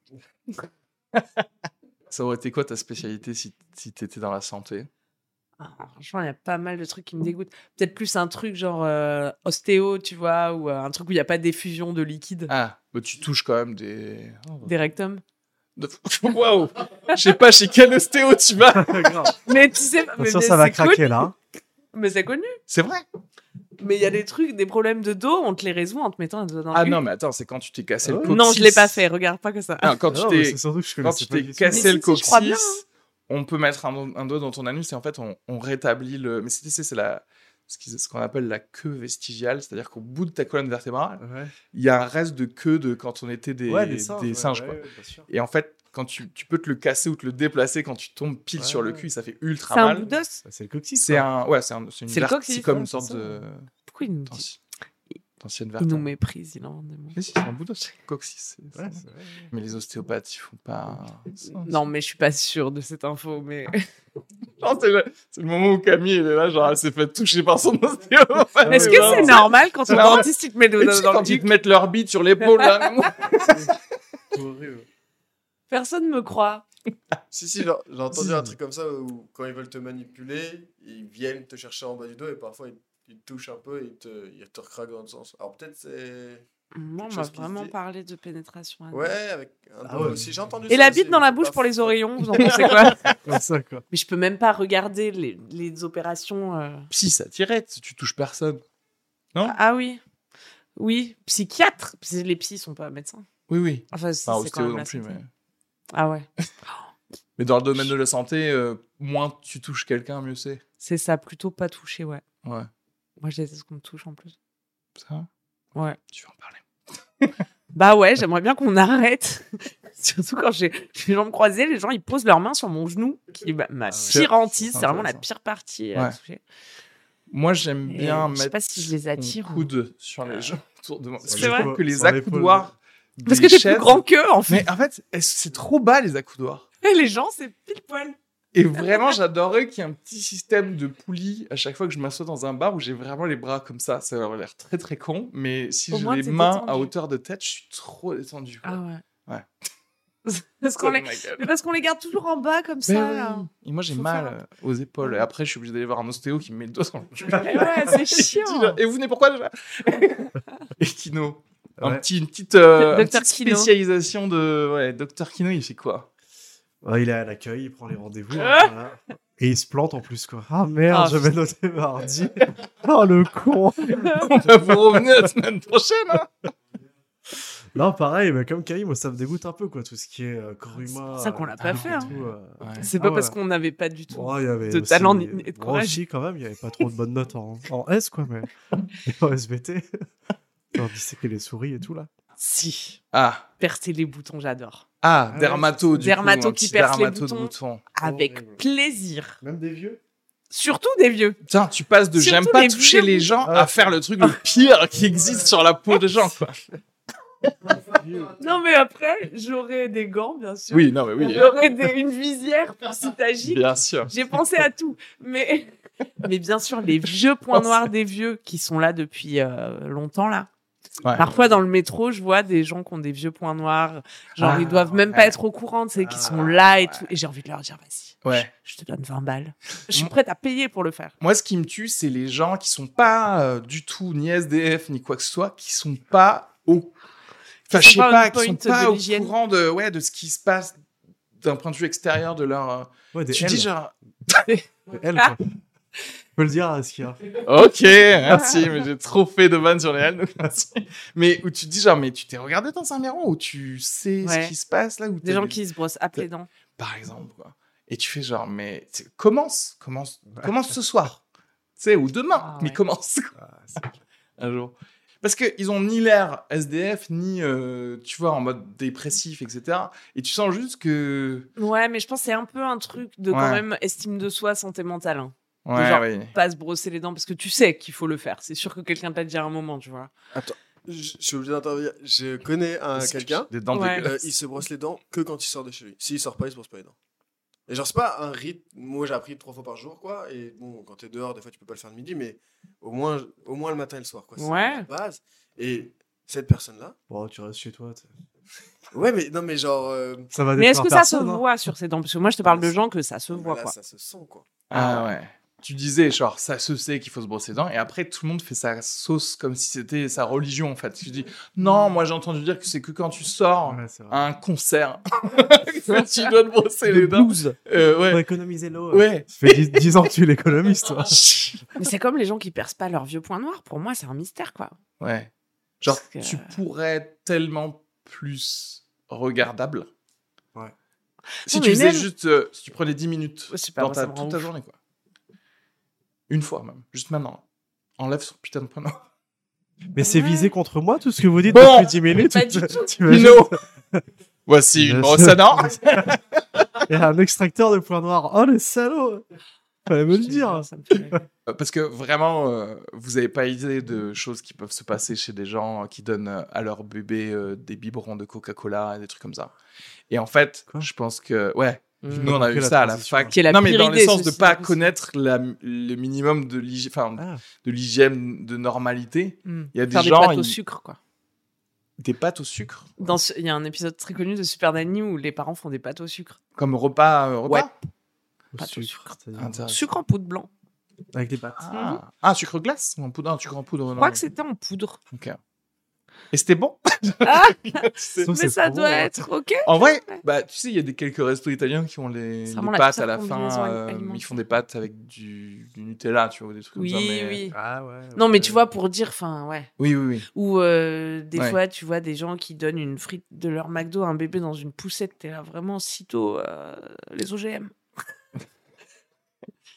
Ça aurait été quoi ta spécialité si, si tu étais dans la santé? Ah, franchement, il y a pas mal de trucs qui me dégoûtent. Peut-être plus un truc genre euh, ostéo, tu vois, ou euh, un truc où il n'y a pas d'effusion de liquide Ah, bah tu touches quand même des. des rectums. Waouh Je sais pas chez quel ostéo tu vas. Mais tu sais, mais, mais ça va craquer connu. là. Mais c'est connu. C'est vrai? Mais il y a des trucs, des problèmes de dos, on te les résout en te mettant un doigt dans Ah le non, cul. mais attends, c'est quand tu t'es cassé le Ah coccyx. Non, je l'ai pas fait. Regarde pas que ça. Ah, quand tu Non, t'es quand connaissais tu t'es cassé le si, bien, coccyx, on peut mettre un, un doigt dans ton anus et en fait on, on rétablit le. Mais c'est c'est- c'est la ce qu'ils- ce qu'on appelle la queue vestigiale, c'est-à-dire qu'au bout de ta colonne vertébrale, Ouais, il y a un reste de queue de quand on était des, ouais des singes. des ouais, singes, ouais, quoi. Et en fait, quand tu, tu peux te le casser ou te le déplacer quand tu tombes pile Ouais, sur le cul, ça fait ultra C'est un mal. bout d'os. Bah, C'est le coccyx. C'est un, ouais, c'est un, c'est une C'est le verte- coccyx, c'est comme une sorte de Pourquoi il nous dit d'anci- d'ancienne Il verte. nous méprise, il en. Mais si, c'est un bout d'os, c'est le coccyx. c'est- Ouais, c'est- c'est vrai. Mais les ostéopathes, ils font pas. Non, mais je suis pas sûre de cette info, mais. Non, c'est le, c'est le moment où Camille elle est là, genre elle s'est fait toucher par son ostéo. Est-ce que c'est normal quand ton dentiste il te met sais, dans le quand ils te mettent leur bite sur l'épaule, là. C'est horrible. Personne me croit. Si, si, j'ai entendu un truc comme ça où quand ils veulent te manipuler, ils viennent te chercher en bas du dos et parfois ils, ils te touchent un peu et ils te, ils te recraquent dans le sens. Alors peut-être c'est. Moi, on m'a vraiment parlé de pénétration. anale. Ouais, avec un Ah ouais. aussi. J'ai entendu Et ça la aussi, bite dans la bouche pour les oreillons, vous en pensez quoi Comme ça, quoi. Mais je peux même pas regarder les, les opérations. euh. Si, ça tirait, tu touches personne. Ah oui. Oui, psychiatre. Parce que Les psys sont pas médecins. Oui, oui. Enfin, c'est ostéo même non plus, mais. Ah ouais. Mais dans le domaine de la santé, euh, moins tu touches quelqu'un, mieux c'est. C'est ça, plutôt pas toucher, ouais. Ouais. Moi, je déteste qu'on me touche en plus. Ça, Ouais. tu veux en parler? Bah ouais, j'aimerais bien qu'on arrête. Surtout quand j'ai les jambes croisées, les gens ils posent leurs mains sur mon genou, qui est ma, ma pire hantise, C'est vraiment la pire partie à Ouais. toucher. Moi, j'aime Et bien je sais mettre pas si je les attire mon ou- coude sur les gens autour de moi. Parce que C'est je vrai trouve que les accoudoirs. Parce que t'es plus grand qu'eux en fait. Mais en fait, est- c'est trop bas les accoudoirs? Et les gens, c'est pile poil. Et vraiment, j'adorerais qu'il y ait un petit système de poulie à chaque fois que je m'assois dans un bar où j'ai vraiment les bras comme ça. Ça aurait l'air très très con, mais si j'ai les t'es main à hauteur de tête, je suis trop détendu. quoi. Ah ouais. Ouais. parce qu'on Oh les... parce qu'on les garde toujours en bas comme ça. là. Et moi, j'ai mal faire aux épaules. Et après, je suis obligé d'aller voir un ostéo qui me met le doigt sur le. Et ouais, c'est chiant. Et vous venez pourquoi déjà? Et Kino. Un Ouais. petit, une petite, euh, une petite spécialisation de. Ouais, Docteur Kino, il fait quoi? Ouais, il est à l'accueil, il prend les rendez-vous. hein, voilà. Et il se plante en plus, quoi. Ah merde, Ah, j'avais noté mardi. oh le con. Vous revenez la semaine prochaine hein Non, pareil, mais comme Camille, moi ça me dégoûte un peu, quoi. Tout ce qui est euh, corps C'est humain. pour ça qu'on l'a pas fait, hein. euh. Ouais. C'est pas Ah parce ouais. qu'on n'avait pas du tout. Il y avait de aussi- talent ni- et de courage. aussi, quand même, il n'y avait pas trop de bonnes notes en, en S, quoi, mais en SVT. Genre disséquer les souris et tout, là. Si. Ah, Percer les boutons, j'adore. ah, ouais, dermato, du Dermato coup, qui petit perce les boutons. bouton. Avec Horrible. plaisir. Même des vieux? Surtout des vieux. Putain, tu passes de j'aime pas toucher vieux les gens à faire le truc le pire qui existe sur la peau des gens, quoi. Non, mais après, j'aurai des gants, bien sûr. Oui, non, mais oui. J'aurai des- une visière pour si t'agis. Bien sûr. J'ai pensé à tout. Mais, mais bien sûr, les vieux points noirs des vieux qui sont là depuis euh, longtemps, là. Ouais. Parfois, dans le métro, je vois des gens qui ont des vieux points noirs. Genre, Ah, ils doivent même ouais. pas être au courant, tu sais, qui sont là et tout. Et j'ai envie de leur dire, vas-y, Ouais. je te donne 20 balles. Je suis prête à payer pour le faire. Moi, ce qui me tue, c'est les gens qui sont pas euh, du tout ni SDF ni quoi que ce soit, qui sont pas au, enfin, sont je sais pas qui sont point pas au courant de, ouais, de ce qui se passe d'un point de vue extérieur de leur. euh, Ouais, des Tu L. dis genre, Des L, peux le dire à ce qu'il y a. ok, merci, mais j'ai trop fait de vannes sur les L, donc merci. Mais où tu te dis genre, mais tu t'es regardé dans un miroir où tu sais Ouais. ce qui se passe là, où Des gens qui se brossent à les dents. par exemple, quoi. Et tu fais genre, mais commence, commence, commence ce soir, tu sais, ou demain, Ah, mais ouais. commence quoi. un jour. Parce qu'ils ont ni l'air SDF, ni, euh, tu vois, en mode dépressif, etc. Et tu sens juste que. Ouais, mais je pense que c'est un peu un truc de quand même estime de soi, santé mentale. hein. Ouais, genre. Pas se brosser les dents parce que tu sais qu'il faut le faire. C'est sûr que quelqu'un t'a dit à un moment, tu vois. Je je suis obligé d'intervenir. Je connais un quelqu'un, Des dents Ouais. euh, il se brosse les dents que quand il sort de chez lui. S'il sort pas, il se brosse pas les dents. Et genre, c'est pas un rythme. Moi, j'ai appris trois fois par jour, quoi. Et bon, quand t'es dehors, des fois, tu peux pas le faire le midi, mais au moins, au moins le matin et le soir, quoi. C'est Ouais. la base. Et cette personne-là. Bon, tu restes chez toi. t'sais. Ouais, mais non, mais genre. euh, Ça va Mais est-ce que ça se personne, hein. voit sur ses dents? Parce que moi, je te parle de gens que ça se voit, là, quoi. ça se sent, quoi. Ah ouais. Tu disais, genre, ça se sait qu'il faut se brosser les dents, et après, tout le monde fait sa sauce comme si c'était sa religion, en fait. Tu dis, non, moi, j'ai entendu dire que c'est que quand tu sors Ouais, à un concert, que tu dois te brosser Le les dents. blues. Euh, Pour ouais. économiser l'eau. Ouais. Ça fait 10, 10 ans que tu es l'économiste, toi. Mais c'est comme les gens qui percent pas leur vieux point noir. Pour moi, c'est un mystère, quoi. Ouais. Genre, que- tu pourrais être tellement plus regardable. Ouais. Si Non, tu faisais même- juste, euh, si tu prenais 10 minutes Ouais, c'est pas dans ta, toute ta journée, quoi. Une fois même, juste maintenant. Enlève son putain de prénom. Mais c'est visé contre moi, tout ce que vous dites Bon. depuis 10 minutes. Pas du tout. Voici une brosse à dents. A un extracteur de points noirs. Oh, les salauds Fallait me le dire. Ça me fait rêver. Euh, Parce que vraiment, euh, vous n'avez pas idée de choses qui peuvent se passer chez des gens qui donnent euh, à leur bébé euh, des biberons de Coca-Cola et des trucs comme ça. Et en fait, Quoi? je pense que, ouais, Mm. nous on a la ça à la fac. Qui est la non, mais pire dans le idée, sens de pas connaître la- le minimum de l'hygiène, enfin, Ah. de l'hygiène de normalité. Mm. Il y a des Faire des gens, pâtes au sucre, quoi. Des pâtes au sucre, Dans ce- Il y a un épisode très connu de Super Nanny où les parents font des pâtes au sucre. comme repas. euh, repas Ouais. Au sucre, sucre. c'est-à-dire Intéressant. Sucre en poudre blanc. Avec des pâtes. Ah, Ah, sucre glace ou en poudre, non, sucre en poudre. Je crois que c'était en poudre. Ok. Et c'était bon. Ah, mais ça doit bon, être OK. En vrai, bah, tu sais, il y a des quelques restos italiens qui ont les, pâtes à la fin. euh, ils font des pâtes avec du, du Nutella, tu vois, des trucs Oui, comme ça. Mais... oui. Ah ouais. Non, mais tu vois, pour dire, enfin, ouais. Oui, oui, oui. Ou euh, des Ouais. fois, tu vois des gens qui donnent une frite de leur McDo à un bébé dans une poussette. T'es là vraiment sitôt euh, les OGM.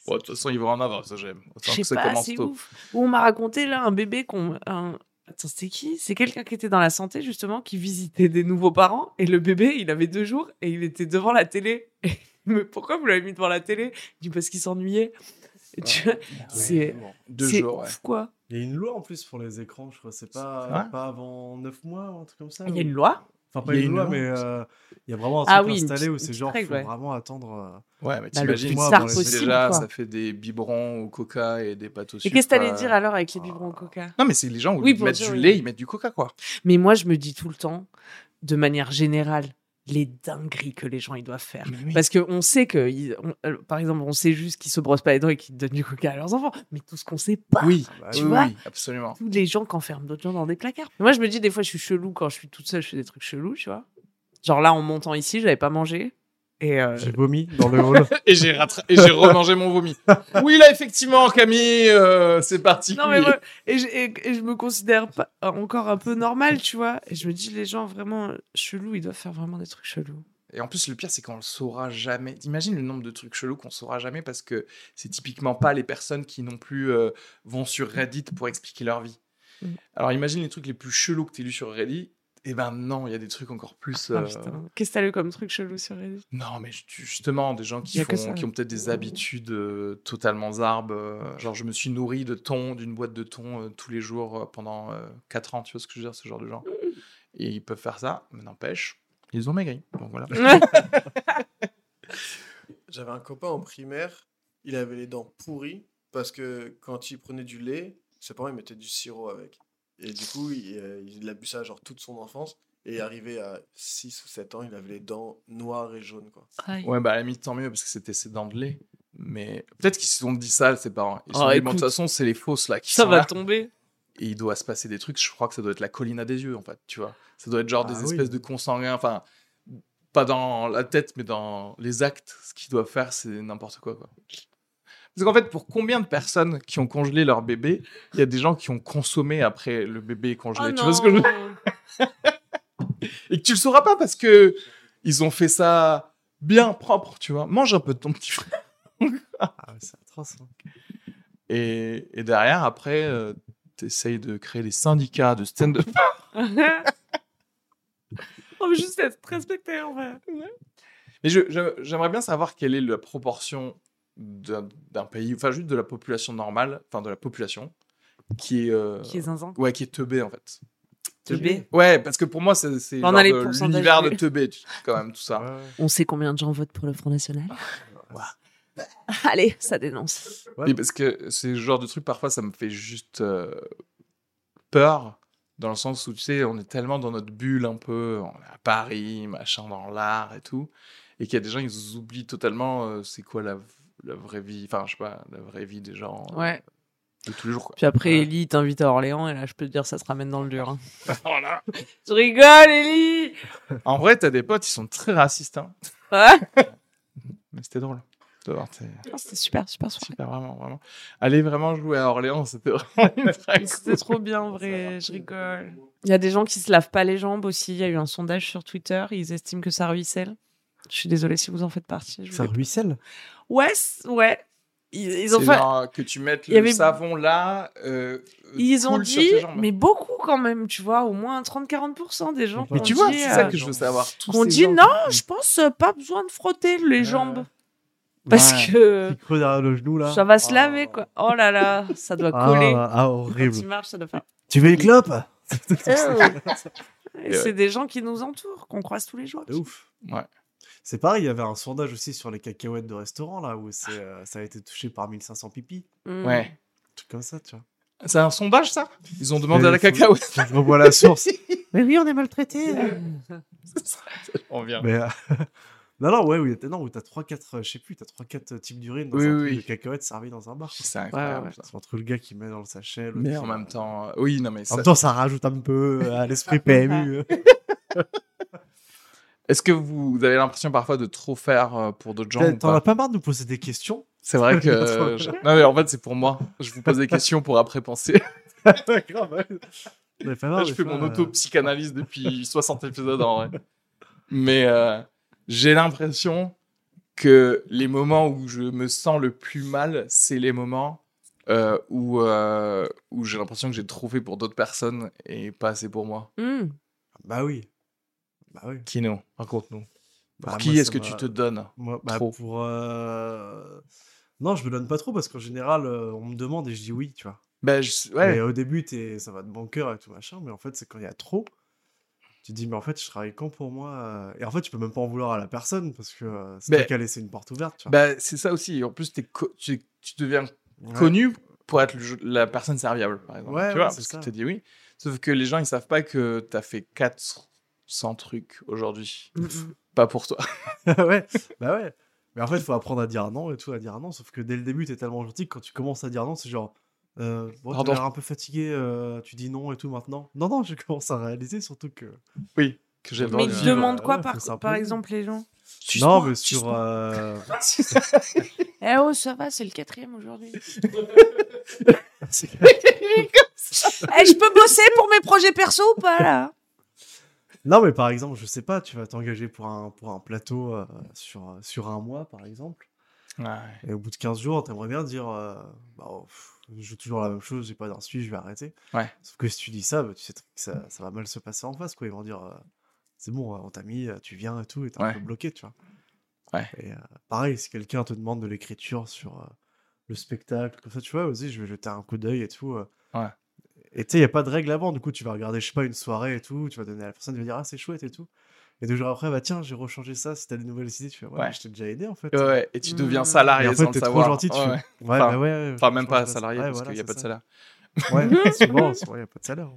Bon, de toute façon, ils vont en avoir, ça j'aime. Je sais pas, c'est ouf. Où on m'a raconté là un bébé qu'on. Un... Attends, c'était qui? C'est quelqu'un qui était dans la santé justement, qui visitait des nouveaux parents. Et le bébé, il avait deux jours et il était devant la télé. Et mais pourquoi vous l'avez mis devant la télé? Il dit parce qu'il s'ennuyait. Tu c'est Deux jours, ouais. ouf, quoi. Il y a une loi en plus pour les écrans, je crois. C'est pas, pas avant 9 mois ou un truc comme ça Il y a ou- une loi. Enfin, pas Il y a une loi, mais euh, il y a vraiment un Ah truc oui, installé où c'est genre, règle, faut ouais. vraiment attendre. euh, Ouais, mais Bah, t'imagines, plus moi, possible. déjà, quoi. ça fait des biberons au coca et des pâtes au Et sucre. qu'est-ce que t'allais euh, dire alors avec les biberons au coca? Non, mais c'est les gens, où Oui, ils mettent dire, du oui. lait, ils mettent du coca, quoi. Mais moi, je me dis tout le temps, de manière générale, les dingueries que les gens ils doivent faire. Oui. Parce qu'on sait que, ils- on- euh, par exemple, on sait juste qu'ils se brossent pas les dents et qu'ils donnent du coca à leurs enfants. Mais tout ce qu'on sait pas, Oui, bah, Tu oui, vois oui, absolument. tous les gens qui enferment d'autres gens dans des placards. Moi, je me dis, des fois, je suis chelou quand je suis toute seule, je fais des trucs chelous, tu vois. Genre là, en montant ici, j'avais pas mangé. Et euh, J'ai vomi dans le hall. Et j'ai rattra- et j'ai remangé mon vomi. Oui, là, effectivement, Camille, euh, c'est parti. non mais re- et, je, et- et je me considère pas encore un peu normal, tu vois. Et je me dis, les gens vraiment chelous, ils doivent faire vraiment des trucs chelous. Et en plus, le pire, c'est qu'on le saura jamais. Imagine le nombre de trucs chelous qu'on saura jamais parce que c'est typiquement pas les personnes qui non plus euh, vont sur Reddit pour expliquer leur vie. Mm. Alors imagine les trucs les plus chelous que tu lu sur Reddit. Et ben non, il y a des trucs encore plus. Ah, euh. Qu'est-ce que t'as lu comme truc chelou sur Reddit? Non, mais ju- justement, des gens qui, font, ont peut-être des habitudes euh, totalement zarbes. euh, genre, je me suis nourri de thon, d'une boîte de thon euh, tous les jours euh, pendant 4 ans, tu vois ce que je veux dire, ce genre de gens. Et ils peuvent faire ça, mais n'empêche, ils ont maigri. Donc voilà. J'avais un copain en primaire, il avait les dents pourries parce que quand il prenait du lait, ses parents ils mettaient du sirop avec. Et du coup, il, euh, il a bu ça genre toute son enfance. Et arrivé à 6 ou 7 ans, il avait les dents noires et jaunes. Quoi. Ouais, bah à la limite, tant mieux, parce que c'était ses dents de lait. Mais peut-être qu'ils se sont dit ça, ses parents. Ils se sont Oh, dit, bon, de écoute. toute façon, c'est les fausses là qui Ça sont va là. tomber. Et il doit se passer des trucs, je crois que ça doit être la colline à des yeux, en fait, tu vois. Ça doit être genre Ah des oui. espèces de consanguins, enfin, pas dans la tête, mais dans les actes. Ce qu'ils doivent faire, c'est n'importe quoi, quoi. Parce qu'en fait, pour combien de personnes qui ont congelé leur bébé, il y a des gens qui ont consommé après le bébé congelé. Oh tu vois ce que je veux dire? Et que tu le sauras pas parce que ils ont fait ça bien propre, tu vois. Mange un peu de ton petit frère. Ah, c'est atroce. hein. Et, et derrière, après, euh, t'essayes de créer des syndicats de stand-up. On veut juste être respecté, en vrai. Mais j'aimerais bien savoir quelle est la proportion d'un d'un pays, enfin juste de la population normale, enfin de la population, qui est... euh, Qui est zinzin. Ouais, qui est teubé en fait. Teubé? Ouais, parce que pour moi, c'est c'est l'univers de teubé, quand même, tout ça. Ouais. On sait combien de gens votent pour le Front National Allez, ça dénonce. Ouais. Oui, parce que c'est le genre de truc, parfois, ça me fait juste euh, peur, dans le sens où, tu sais, on est tellement dans notre bulle un peu, on est à Paris, machin, dans l'art et tout, et qu'il y a des gens, ils oublient totalement euh, c'est quoi la, la vraie vie, enfin, je sais pas, la vraie vie des gens euh, Ouais. de tous les jours. Quoi. Puis après, Ouais. Ellie t'invite à Orléans et là, je peux te dire, ça se ramène dans le dur. hein. Voilà. Je rigole, Ellie En vrai, t'as des potes, ils sont très racistes, hein. Ouais. mais c'était drôle. Ah, C'était super, super soirée. Super, vraiment, vraiment. Aller vraiment jouer à Orléans, c'était vraiment une C'était trop bien, en vrai. Je rigole. Il y a des gens qui se lavent pas les jambes aussi. Il y a eu un sondage sur Twitter. Ils estiment que ça ruisselle. Je suis désolée si vous en faites partie. je Ça ruisselle Ouais, ouais. Ils, ils ont fait. genre que tu mettes le avait- savon là. euh, Ils ont dit, mais beaucoup quand même, tu vois, au moins 30-40% des gens. Mais qui tu ont vois, dit, c'est ça euh, que je veux savoir. Ces dit gens non, qui- je pense euh, pas besoin de frotter les jambes. Parce Ouais. que creux derrière le genou là. ça va se Ah. laver, quoi. Oh là là, ça doit Ah, coller. ah, Quand horrible. tu marches, ça doit faire. Tu veux une clope Et c'est des gens qui nous entourent, qu'on croise tous les jours. De ouf. Ouais. C'est pareil, il y avait un sondage aussi sur les cacahuètes de restaurant là où c'est, euh, ça a été touché par 1500 pipis. Mm. Ouais. Un truc comme ça, tu vois. C'est un sondage, ça? Ils ont demandé Mais à la faut- cacahuète. Je revois la source. Mais oui, on est maltraité. On vient. Mais euh, non, non, ouais, oui, non, où t'as 3-4, je sais plus, t'as 3-4 types d'urine dans Oui, un oui, truc oui. de cacahuètes servi dans un bar. C'est incroyable. ouais. C'est entre le gars qui met dans le sachet. Mais en même temps, euh, oui, non, mais En ça- même temps, ça rajoute un peu euh, à l'esprit PMU. Est-ce que vous avez l'impression parfois de trop faire euh, pour d'autres gens T'en as pas marre de nous poser des questions? C'est vrai que. je- Non, mais en fait, c'est pour moi. Je vous pose des questions pour après penser. Ouais. Là, des je fais fois, mon euh, auto-psychanalyse depuis 60 épisodes en vrai. Mais euh, j'ai l'impression que les moments où je me sens le plus mal, c'est les moments euh, où, euh, où j'ai l'impression que j'ai trop fait pour d'autres personnes et pas assez pour moi. Mm. Bah oui. Bah oui. Kino, raconte-nous. Pour Bah, qui moi, est-ce que tu te donnes Moi, bah, Trop. pour. euh, Non, je me donne pas trop parce qu'en général, euh, on me demande et je dis oui, tu vois. ben, je- Et Ouais, au début, t'es- ça va de bon cœur et tout machin, mais en fait, c'est quand il y a trop. Tu te dis, mais en fait, je travaille quand pour moi euh, Et en fait, tu peux même pas en vouloir à la personne parce que c'est qui as laissé une porte ouverte, tu vois. bah, c'est ça aussi. En plus, co- tu, tu deviens Ouais. connu pour être le- la personne serviable, par exemple. Ouais, tu vois, c'est parce ça. que tu dit oui. Sauf que les gens, ils savent pas que tu as fait 400 trucs aujourd'hui. Mm. Pas pour toi. ouais, bah ouais. Mais en fait, il faut apprendre à dire non et tout, à dire non. Sauf que dès le début, t'es tellement gentil que quand tu commences à dire non, c'est genre. Euh, bon, Pardon. l'air un peu fatigué, euh, tu dis non et tout maintenant. Non, non, je commence à réaliser surtout que. Oui, que j'ai Mais ils demandent quoi, ouais, par, exemple, les gens? Non, mais sur. euh, Eh oh, ça va, c'est le quatrième aujourd'hui. c'est- Eh, je peux bosser pour mes projets perso ou pas, là? Non, mais par exemple, je sais pas, tu vas t'engager pour un, pour un plateau euh, sur, sur un mois, par exemple. Ouais. Et au bout de 15 jours, t'aimerais bien dire euh, bah, oh, pff, je joue toujours la même chose, j'ai pas d'insu, je vais arrêter. Ouais. Sauf que si tu dis ça, bah, tu sais que ça, ça va mal se passer en face. Quoi. Ils vont dire euh, c'est bon, on t'a mis, tu viens et tout, et t'es un peu bloqué, tu vois. Ouais. Et pareil, si quelqu'un te demande de l'écriture sur le spectacle, comme ça, tu vois, vas-y, je vais jeter un coup d'œil et tout. Ouais. Et tu sais, il n'y a pas de règle avant, du coup, tu vas regarder, je sais pas, une soirée et tout, tu vas donner à la personne, tu vas dire ah, c'est chouette et tout. Et deux jours après, bah tiens, j'ai rechangé ça, si t'as des nouvelles idées, tu fais ouais, je t'ai déjà aidé en fait. Ouais, ouais, et tu deviens Mm. salarié en fait, le trop gentil, tu Ouais, fais- ouais. Ouais, Enfin- bah ouais, Enfin, même pas salarié parce voilà, qu'il n'y a pas de salaire. Ouais, souvent, il n'y a pas de salaire.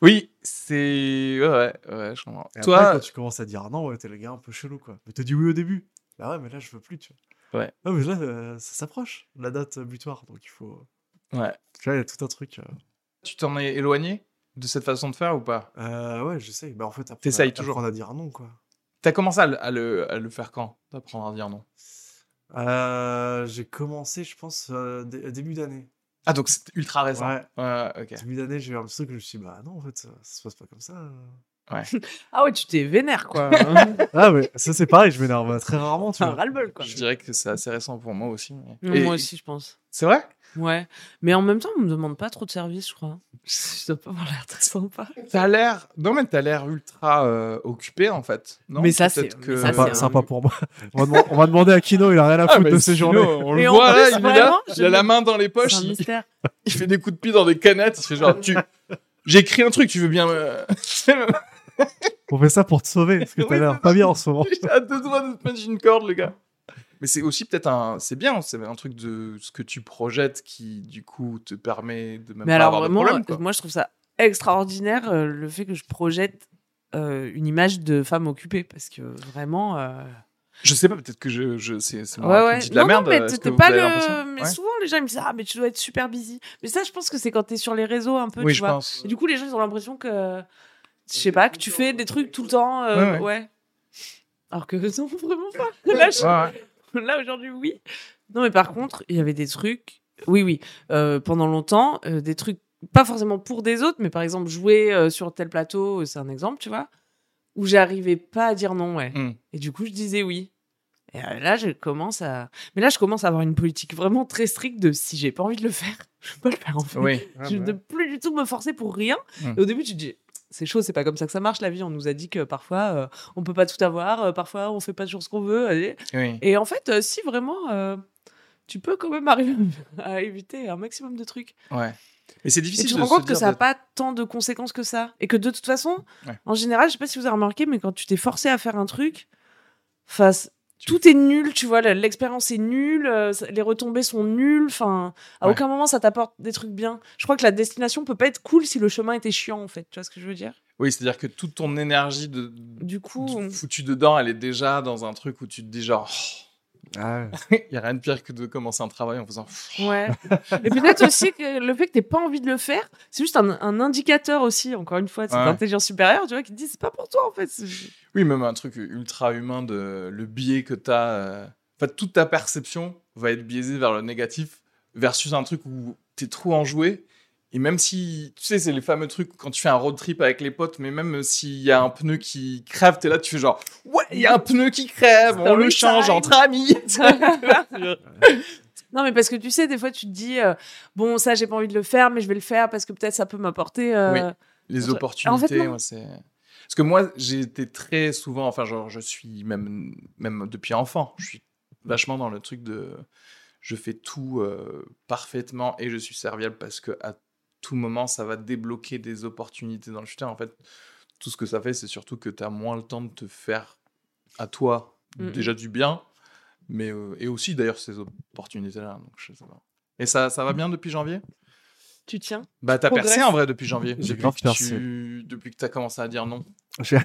Oui, c'est. Ouais, ouais, ouais, je comprends. Et Toi, après, quand tu commences à dire non, ouais, t'es le gars un peu chelou, quoi. Mais t'as dit oui au début. Bah ouais, mais là, je veux plus, tu vois. Ouais. Non, mais là, euh, ça s'approche, la date butoir, donc il faut. ouais. Tu vois, il y a tout un truc. euh, tu t'en es éloigné de cette façon de faire ou pas? Euh, ouais, j'essaye. Bah en fait, après, T'essayes toujours. Apprendre à dire non, quoi. T'as commencé à le, à le, à le faire quand D'apprendre à dire non? Euh, j'ai commencé, je pense, euh, dé- début d'année. Ah, donc c'est ultra récent. Ouais. Ouais, ok. Début d'année, j'ai eu un petit truc que je me suis dit, bah non, en fait, ça, ça se passe pas comme ça. Ah ouais, tu t'es vénère, quoi. Ah, mais ça, c'est pareil, je m'énerve très rarement, tu un vois. ras-le-bol, quoi. Je dirais que c'est assez récent pour moi aussi. mais- Et- Moi aussi, je pense. C'est vrai? Ouais. Mais en même temps, on me demande pas trop de services, je crois. Je dois pas avoir l'air très sympa. T'as l'air. Non, mais t'as l'air ultra euh, occupé en fait. Non Mais ça, Peut-être c'est- que. Sympa, c'est un- sympa pour moi. On va, demand- on va demander à Kino, il a rien à Ah, foutre de sinon, journées. On le voit là, il est là, vraiment, il je a la main dans les poches, un il, mystère. il fait des coups de pied dans des canettes, il fait genre, tu. J'ai écrit un truc, tu veux bien me. On fait ça pour te sauver, parce que t'as Oui, l'air pas bien en ce moment. J'ai à deux doigts de te mettre une corde, le gars. Mais c'est aussi peut-être un. C'est bien, c'est un truc de ce que tu projettes qui, du coup, te permet de même Mais pas alors, avoir vraiment, de problème. quoi. moi, je trouve ça extraordinaire euh, le fait que je projette euh, une image de femme occupée. Parce que vraiment, euh, Je sais pas, peut-être que je, je c'est c'est Ouais, moi qui ouais. dis de la non, merde. non, mais que pas le. Mais Ouais. souvent, les gens ils me disent Ah, mais tu dois être super busy. Mais ça, je pense que c'est quand t'es sur les réseaux un peu, Oui, tu je vois. pense. Et du coup, les gens ils ont l'impression que. Je sais pas, que tu fais des trucs tout le temps. euh, Ouais, ouais. ouais. Alors que non, vraiment pas. Là, je- Ouais, ouais. Là, aujourd'hui, oui. Non, mais par contre, il y avait des trucs. Oui, oui. euh, pendant longtemps, euh, des trucs, pas forcément pour des autres, mais par exemple, jouer euh, sur tel plateau, c'est un exemple, tu vois, où j'arrivais pas à dire non, ouais. Mm. Et du coup, je disais oui. Et là, je commence à. Mais là, je commence à avoir une politique vraiment très stricte de si j'ai pas envie de le faire, je peux pas le faire en fait. Oui. Je ne plus du tout me forcer pour rien. Mm. Et au début, tu te dis, c'est chaud, c'est pas comme ça que ça marche la vie. On nous a dit que parfois, euh, on peut pas tout avoir, euh, parfois, on fait pas toujours ce qu'on veut. allez. oui. Et en fait, euh, si vraiment, tu peux quand même arriver à éviter un maximum de trucs. Ouais. Mais c'est Et difficile tu te rends compte que ça n'a pas tant de conséquences que ça. Et que de toute façon, Ouais. en général, je sais pas si vous avez remarqué, mais quand tu t'es forcé à faire un truc, face. Tout est nul, tu vois, l'expérience est nulle, euh, les retombées sont nulles, enfin, à Ouais. aucun moment ça t'apporte des trucs bien. Je crois que la destination peut pas être cool si le chemin était chiant, en fait, tu vois ce que je veux dire? Oui, c'est-à-dire que toute ton énergie de, Du coup, de foutue dedans, elle est déjà dans un truc où tu te dis genre, Ah il y a rien de pire que de commencer un travail en faisant. Ouais. Et peut-être aussi que le fait que t'aies pas envie de le faire, c'est juste un, un indicateur aussi, encore une fois, de cette Ouais. intelligence supérieure, tu vois, qui te dit c'est pas pour toi en fait. Oui, même un truc ultra humain de le biais que tu as. En fait, toute ta perception va être biaisée vers le négatif versus un truc où tu es trop enjoué. Et même si, tu sais, c'est les fameux trucs quand tu fais un road trip avec les potes, mais même s'il y a un pneu qui crève, t'es là, tu fais genre, ouais, il y a un pneu qui crève, on le change time. entre amis. non, mais parce que tu sais, des fois tu te dis, euh, bon, ça j'ai pas envie de le faire, mais je vais le faire parce que peut-être ça peut m'apporter. euh, Oui. les opportunités, fait, c'est. Parce que moi, j'ai été très souvent, enfin, genre, je suis même, même depuis enfant, je suis vachement dans le truc de. Je fais tout euh, parfaitement et je suis serviable parce que à tout moment, ça va débloquer des opportunités dans le futur. En fait, tout ce que ça fait, c'est surtout que tu as moins le temps de te faire à toi déjà du bien, mais euh, et aussi d'ailleurs ces opportunités-là. Donc, je sais pas. Et ça, ça va bien depuis janvier? Tu tiens. bah, t'as Progresse. percé en vrai depuis janvier. J'ai Depuis grave que, percé. tu... depuis que t'as commencé à dire non. Je,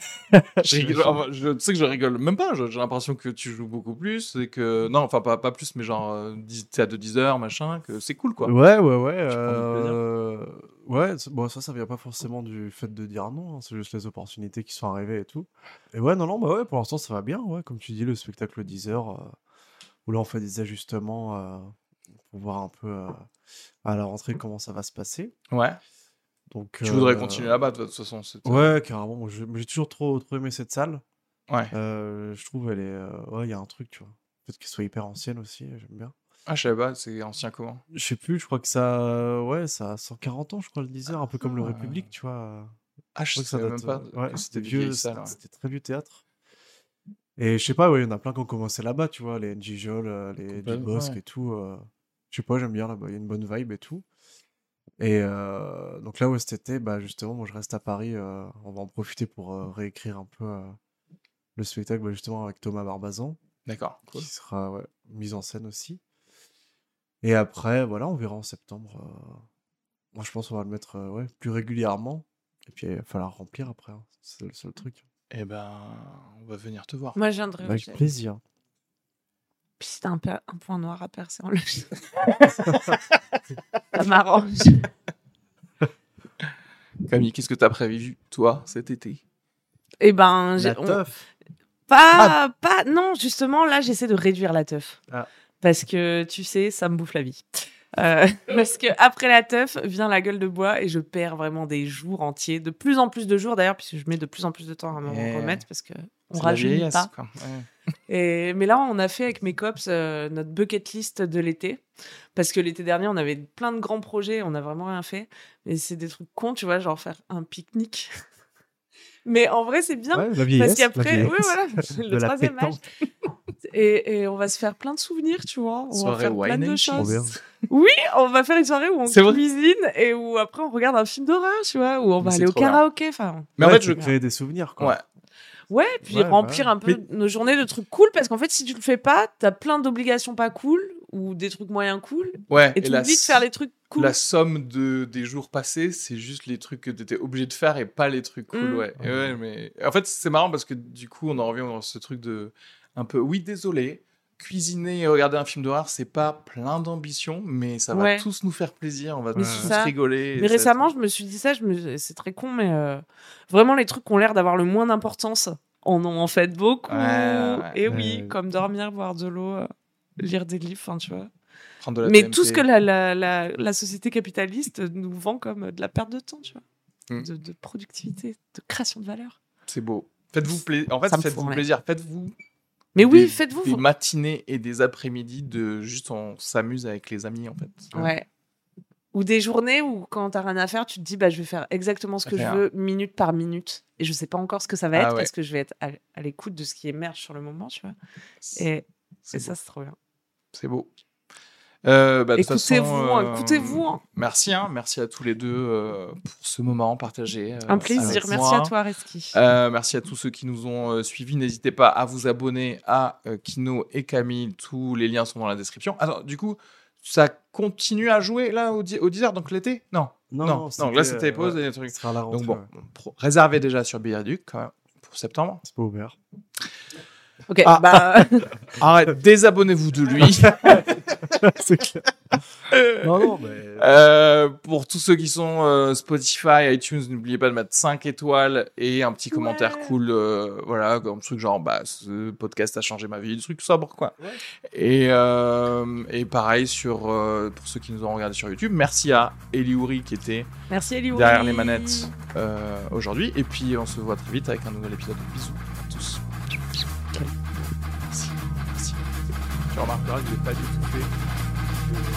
rigole- enfin, je- tu sais que je rigole même pas. J'ai l'impression que tu joues beaucoup plus. Et que... Non, enfin, pas, pas plus, mais genre, euh, 10 t'es à de 10 heures, machin, que c'est cool quoi. Ouais, ouais, ouais. Euh, Ouais, bon, ça, ça vient pas forcément du fait de dire non, hein, c'est juste les opportunités qui sont arrivées et tout. Et ouais, non, non, bah ouais, pour l'instant, ça va bien, ouais. Comme tu dis, le spectacle 10 heures, euh, où là, on fait des ajustements euh, pour voir un peu euh, à la rentrée comment ça va se passer. Ouais. Donc, Tu voudrais euh, continuer là-bas, de toute façon. Ouais, carrément. J'ai toujours trop, trop aimé cette salle. Ouais. Euh, je trouve elle est. Ouais, il y a un truc, tu vois. Peut-être qu'elle soit hyper ancienne aussi, j'aime bien. Ah, je savais pas, c'est ancien comment? Je sais plus, je crois que ça. Ouais, ça a 140 ans, je crois, le 10 heures, un peu comme le Ah. République, tu vois. Ah, je Je savais même pas. ouais, c'était vieux, c'était ouais. très vieux théâtre. Et je sais pas, ouais, il y en a plein qui ont commencé là-bas, tu vois, les NG Jol, les ouais. et tout. euh, je sais pas, j'aime bien là-bas, il y a une bonne vibe et tout. Et euh, donc là, ouais, cet été, bah, justement, moi je reste à Paris, euh, on va en profiter pour euh, réécrire un peu euh, le spectacle, bah, justement, avec Thomas Barbazan, D'accord, cool. qui sera ouais, mise en scène aussi. Et après, voilà, on verra en septembre. euh, Moi, je pense qu'on va le mettre euh, ouais, plus régulièrement. Et puis, il va falloir remplir après. hein. C'est le seul truc. Eh ben, on va venir te voir. Moi, je viendrai. Avec plaisir. Puis si t'as un, un point noir à percer en loge. ça m'arrange. Camille, qu'est-ce que t'as prévu, toi, cet été? Eh ben, j'ai- La on- teuf? Pas, pas, non, justement, là, j'essaie de réduire la teuf. Ah. Parce que, tu sais, ça me bouffe la vie. Euh, parce que après la teuf vient la gueule de bois et je perds vraiment des jours entiers, de plus en plus de jours d'ailleurs, puisque je mets de plus en plus de temps à me remettre parce que on la rajeunit pas. quoi. Ouais. Et, mais là, on a fait avec mes cops euh, notre bucket list de l'été. Parce que l'été dernier, on avait plein de grands projets, on n'a vraiment rien fait. Mais c'est des trucs cons, tu vois, genre faire un pique-nique. mais en vrai, c'est bien. Ouais. Parce qu'après, oui, voilà, de le la troisième âge. Et, et on va se faire plein de souvenirs, tu vois. On va Soirée faire plein de choses. Oui, on va faire une soirée où on cuisine et où après on regarde un film d'horreur, tu vois, où on va Mais aller au karaoké. Enfin, Mais en Ouais, fait, tu je. créer des souvenirs, quoi. Ouais. Ouais, puis Ouais, remplir ouais. un peu nos journées de trucs cool parce qu'en fait, si tu le fais pas, t'as plein d'obligations pas cool ou des trucs moyens cool Ouais. et tu oublies de faire les trucs cool. La somme de, des jours passés, c'est juste les trucs que tu étais obligé de faire et pas les trucs cool, Mm. ouais. Ouais, mais... En fait, c'est marrant parce que du coup, on en revient dans ce truc de Un peu, oui, désolé. Cuisiner et regarder un film d'horreur, c'est pas plein d'ambition, mais ça va Ouais. tous nous faire plaisir. On va Mais tous rigoler. Mais récemment, je me suis dit ça, je me... c'est très con, mais euh, vraiment les trucs qui ont l'air d'avoir le moins d'importance en ont en fait beaucoup. Ouais, ouais, ouais. Et oui, comme dormir, boire de l'eau, euh, lire des livres, enfin tu vois. Prendre de la Mais TMT. tout ce que la, la, la, la société capitaliste nous vend comme euh, de la perte de temps, tu vois. Mm. De, de productivité, de création de valeur. C'est beau. Faites-vous plaisir. En fait, faites-vous plaisir. Faites-vous Mais oui, des- faites-vous. des matinées et des après-midi de juste on s'amuse avec les amis en fait. Ouais. Ou des journées où quand t'as rien à faire, tu te dis bah je vais faire exactement ce que Rien. je veux minute par minute et je sais pas encore ce que ça va Ah être ouais. parce que je vais être à, à l'écoute de ce qui émerge sur le moment, tu vois. Et, c'est et beau. ça c'est trop bien. C'est beau. Euh, bah, Écoutez-vous, hein, écoutez-vous, hein. Merci, hein, merci à tous les deux euh, pour ce moment partagé. euh, Un plaisir. avec Merci moi. à toi Reski. Euh, merci à tous ceux qui nous ont euh, suivis. N'hésitez pas à vous abonner à euh, Kino et Camille. Tous les liens sont dans la description. Attends, du coup, ça continue à jouer là au, au 10h, donc l'été? Non, non, non, là c'était pause et des trucs. Ce sera à la rentrée. Donc bon, ouais. réservez déjà sur quand même, pour septembre. C'est pas ouvert. Ok, Ah. bah Arrête, désabonnez-vous de lui. c'est clair. non, non, mais. Euh, pour tous ceux qui sont euh, Spotify, iTunes, n'oubliez pas de mettre 5 étoiles et un petit commentaire cool. euh, voilà, comme truc genre, bah, ce podcast a changé ma vie, des trucs sobre, quoi. Et, euh, et pareil, sur, euh, pour ceux qui nous ont regardé sur YouTube, merci à Eliouri qui était merci Eliouri. derrière les manettes euh, aujourd'hui. Et puis, on se voit très vite avec un nouvel épisode. Bisous Tu remarqueras que pas du tout